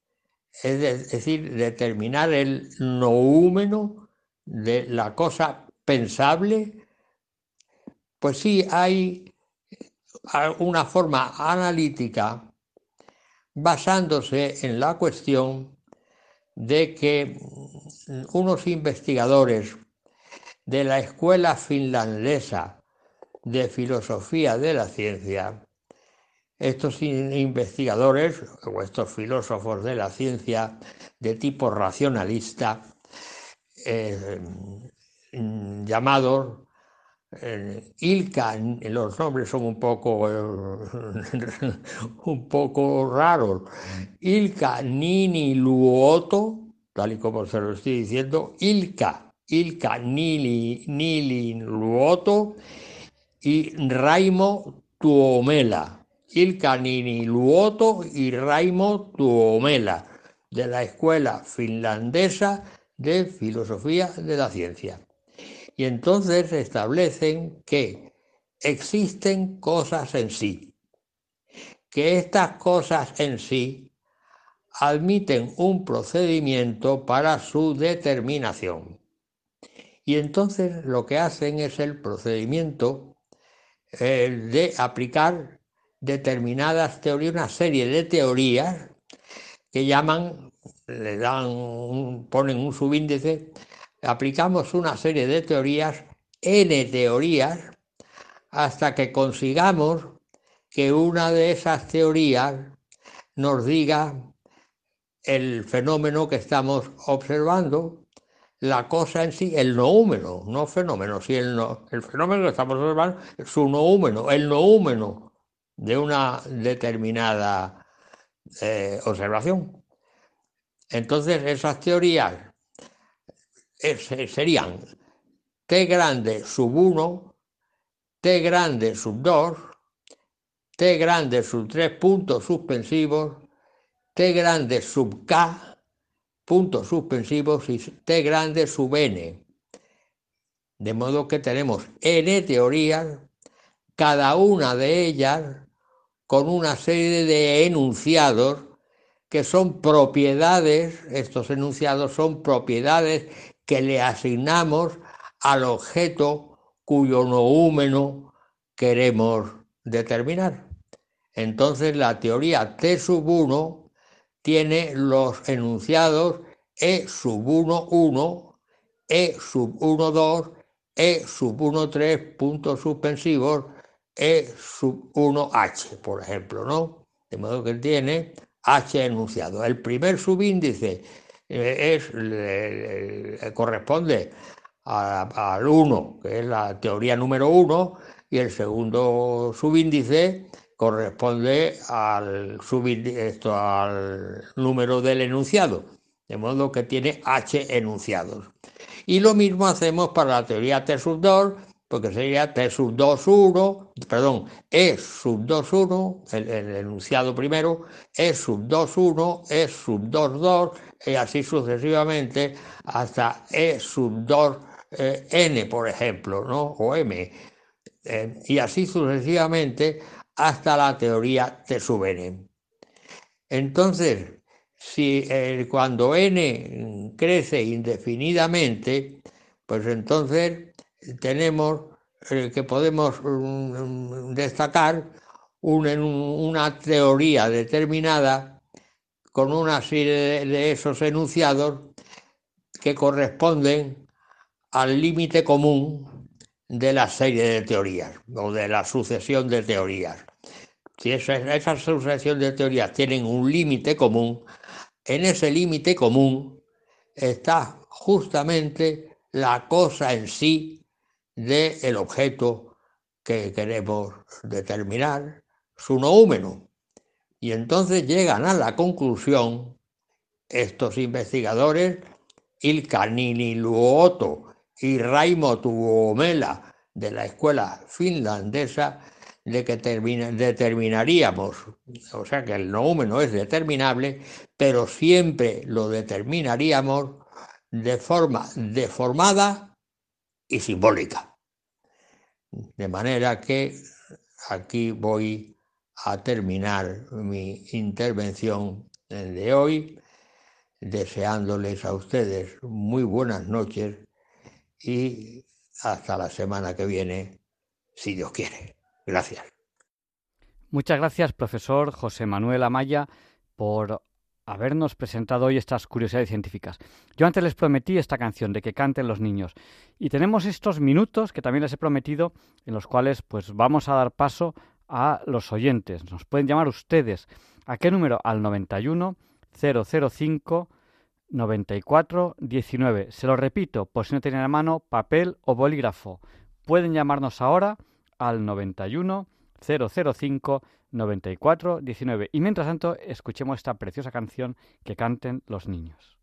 Es decir, determinar el noúmeno de la cosa pensable. Pues sí, hay una forma analítica basándose en la cuestión de que unos investigadores de la Escuela Finlandesa de Filosofía de la Ciencia, estos investigadores o estos filósofos de la ciencia de tipo racionalista, eh, llamados Ilka, los nombres son un poco, un poco raros. Ilka Nini Luoto, tal y como se lo estoy diciendo, Ilka il canili nili luoto y Raimo Tuomela. Il canini luoto y Raimo Tuomela, de la Escuela Finlandesa de Filosofía de la Ciencia. Y entonces establecen que existen cosas en sí, que estas cosas en sí admiten un procedimiento para su determinación. Y entonces lo que hacen es el procedimiento eh, de aplicar determinadas teorías, una serie de teorías que llaman, le dan, ponen un subíndice, aplicamos una serie de teorías, n teorías, hasta que consigamos que una de esas teorías nos diga el fenómeno que estamos observando, la cosa en sí, el noúmeno, no fenómeno, si el, no, el fenómeno que estamos observando es su noúmeno, el noúmeno de una determinada eh, observación. Entonces esas teorías serían T grande sub 1, T grande sub 2, T grande sub 3 puntos suspensivos, T grande sub K, puntos suspensivos y T grande sub N. De modo que tenemos N teorías, cada una de ellas con una serie de enunciados que son propiedades, estos enunciados son propiedades que le asignamos al objeto cuyo noúmeno queremos determinar. Entonces la teoría T sub 1 tiene los enunciados E sub 1, 1, E sub 1, 2, E sub 1, 3, puntos suspensivos, E sub 1H, por ejemplo, ¿no? De modo que tiene H enunciado. El primer subíndice eh, es, corresponde al 1, que es la teoría número 1, y el segundo subíndice corresponde al, esto, al número del enunciado, de modo que tiene H enunciados. Y lo mismo hacemos para la teoría T sub 2, porque sería T sub 2, 1, perdón, E sub 2, 1, el, enunciado primero, E sub 2, 1, E sub 2, 2, y así sucesivamente hasta E sub 2, eh, N, por ejemplo, ¿no? o M, eh, y así sucesivamente hasta la teoría T sub N. Entonces, si eh, cuando n crece indefinidamente, pues entonces tenemos que podemos mm, destacar una teoría determinada con una serie de esos enunciados que corresponden al límite común de la serie de teorías o de la sucesión de teorías. Si esa, esa sucesión de teorías tienen un límite común, en ese límite común está justamente la cosa en sí del objeto que queremos determinar, su noúmeno. Y entonces llegan a la conclusión estos investigadores, Il Canini Luoto y Raimo Tuomela de la escuela finlandesa, de que determinaríamos, o sea que el noúmeno es determinable, pero siempre lo determinaríamos de forma deformada y simbólica. De manera que aquí voy a terminar mi intervención de hoy, deseándoles a ustedes muy buenas noches y hasta la semana que viene, si Dios quiere. Gracias. Muchas gracias, profesor José Manuel Amaya, por habernos presentado hoy estas curiosidades científicas. Yo antes les prometí esta canción de que canten los niños y tenemos estos minutos que también les he prometido en los cuales pues vamos a dar paso a los oyentes. Nos pueden llamar ustedes. ¿A qué número? Al 91 005 94 19. Se lo repito por si no tienen a mano papel o bolígrafo. Pueden llamarnos ahora al 91 005 94 19. Y mientras tanto, escuchemos esta preciosa canción que canten los niños.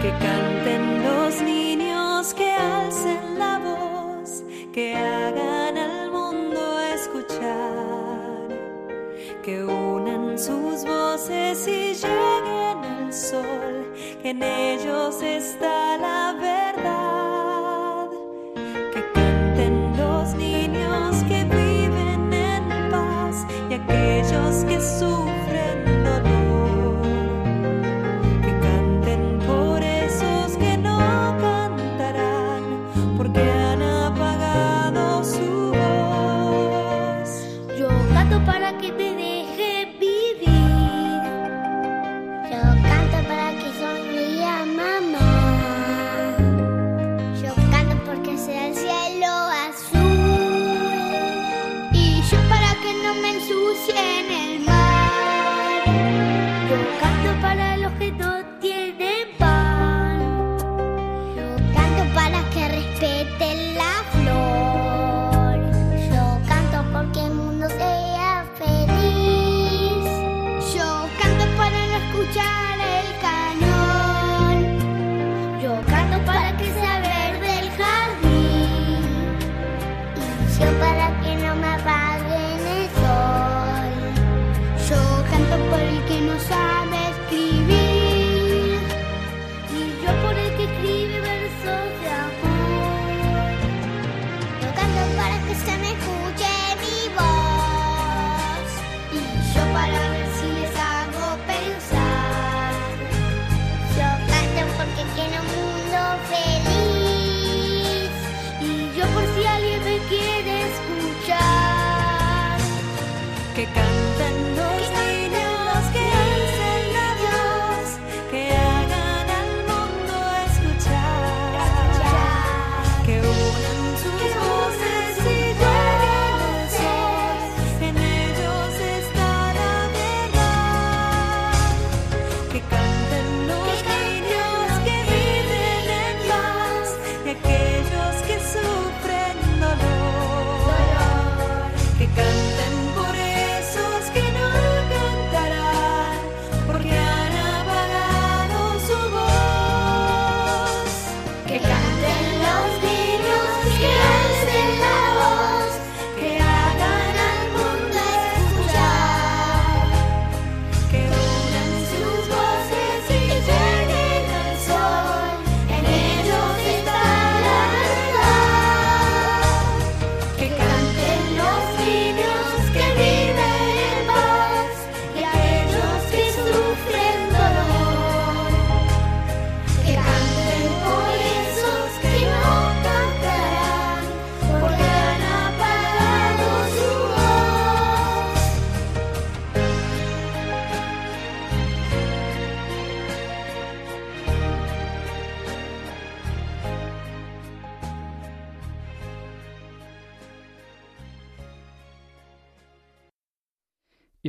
Que canten los niños, que alcen la voz, que hagan al mundo escuchar, que unan sus voces y lleguen al sol en ellos está la verdad. Que canten los niños que viven en paz y aquellos que sufren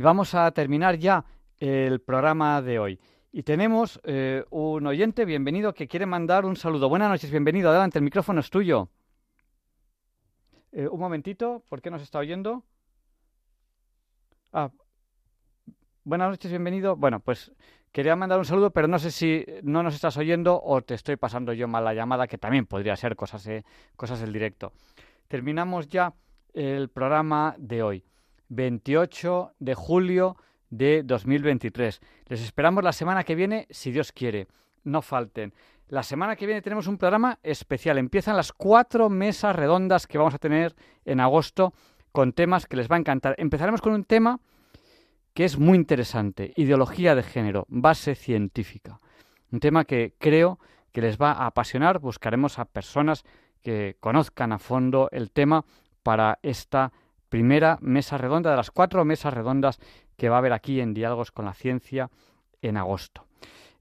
Y vamos a terminar ya el programa de hoy. Y tenemos eh, un oyente, bienvenido, que quiere mandar un saludo. Buenas noches, bienvenido. Adelante, el micrófono es tuyo. Eh, un momentito, ¿por qué nos está oyendo? Ah, buenas noches, bienvenido. Bueno, pues quería mandar un saludo, pero no sé si no nos estás oyendo o te estoy pasando yo mal la llamada, que también podría ser cosas, eh, cosas del directo. Terminamos ya el programa de hoy, 28 de julio de 2023. Les esperamos la semana que viene, si Dios quiere. No falten. La semana que viene tenemos un programa especial. Empiezan las cuatro mesas redondas que vamos a tener en agosto con temas que les va a encantar. Empezaremos con un tema que es muy interesante, ideología de género, base científica. Un tema que creo que les va a apasionar. Buscaremos a personas que conozcan a fondo el tema para esta primera mesa redonda de las cuatro mesas redondas que va a haber aquí en Diálogos con la Ciencia en agosto.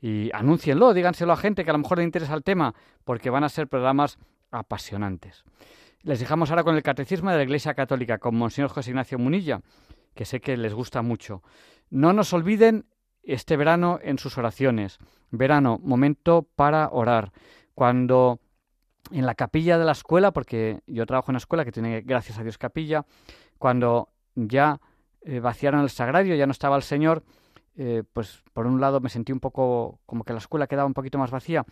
Y anúncienlo, díganselo a gente que a lo mejor le interesa el tema, porque van a ser programas apasionantes. Les dejamos ahora con el Catecismo de la Iglesia Católica, con Monseñor José Ignacio Munilla, que sé que les gusta mucho. No nos olviden este verano en sus oraciones. Verano, momento para orar. Cuando en la capilla de la escuela, porque yo trabajo en una escuela que tiene, gracias a Dios, capilla, cuando ya eh, vaciaron el sagrario, ya no estaba el Señor, eh, pues por un lado me sentí un poco como que la escuela quedaba un poquito más vacía,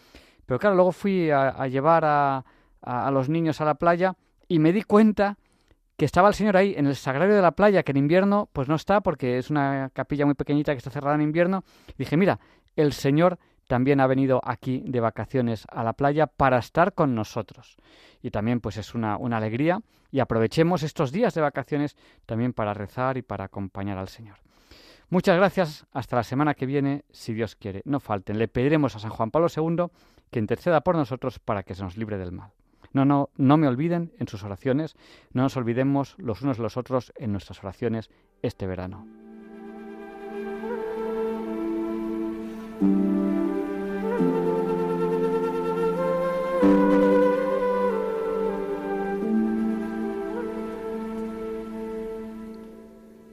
pero claro, luego fui a, llevar a, a, los niños a la playa y me di cuenta que estaba el Señor ahí en el sagrario de la playa, que en invierno pues no está porque es una capilla muy pequeñita que está cerrada en invierno. Dije, mira, el Señor también ha venido aquí de vacaciones a la playa para estar con nosotros. Y también pues es una, una alegría y aprovechemos estos días de vacaciones también para rezar y para acompañar al Señor. Muchas gracias. Hasta la semana que viene, si Dios quiere. No falten. Le pediremos a San Juan Pablo II que interceda por nosotros para que se nos libre del mal. No, no, no me olviden en sus oraciones. No nos olvidemos los unos los otros en nuestras oraciones este verano.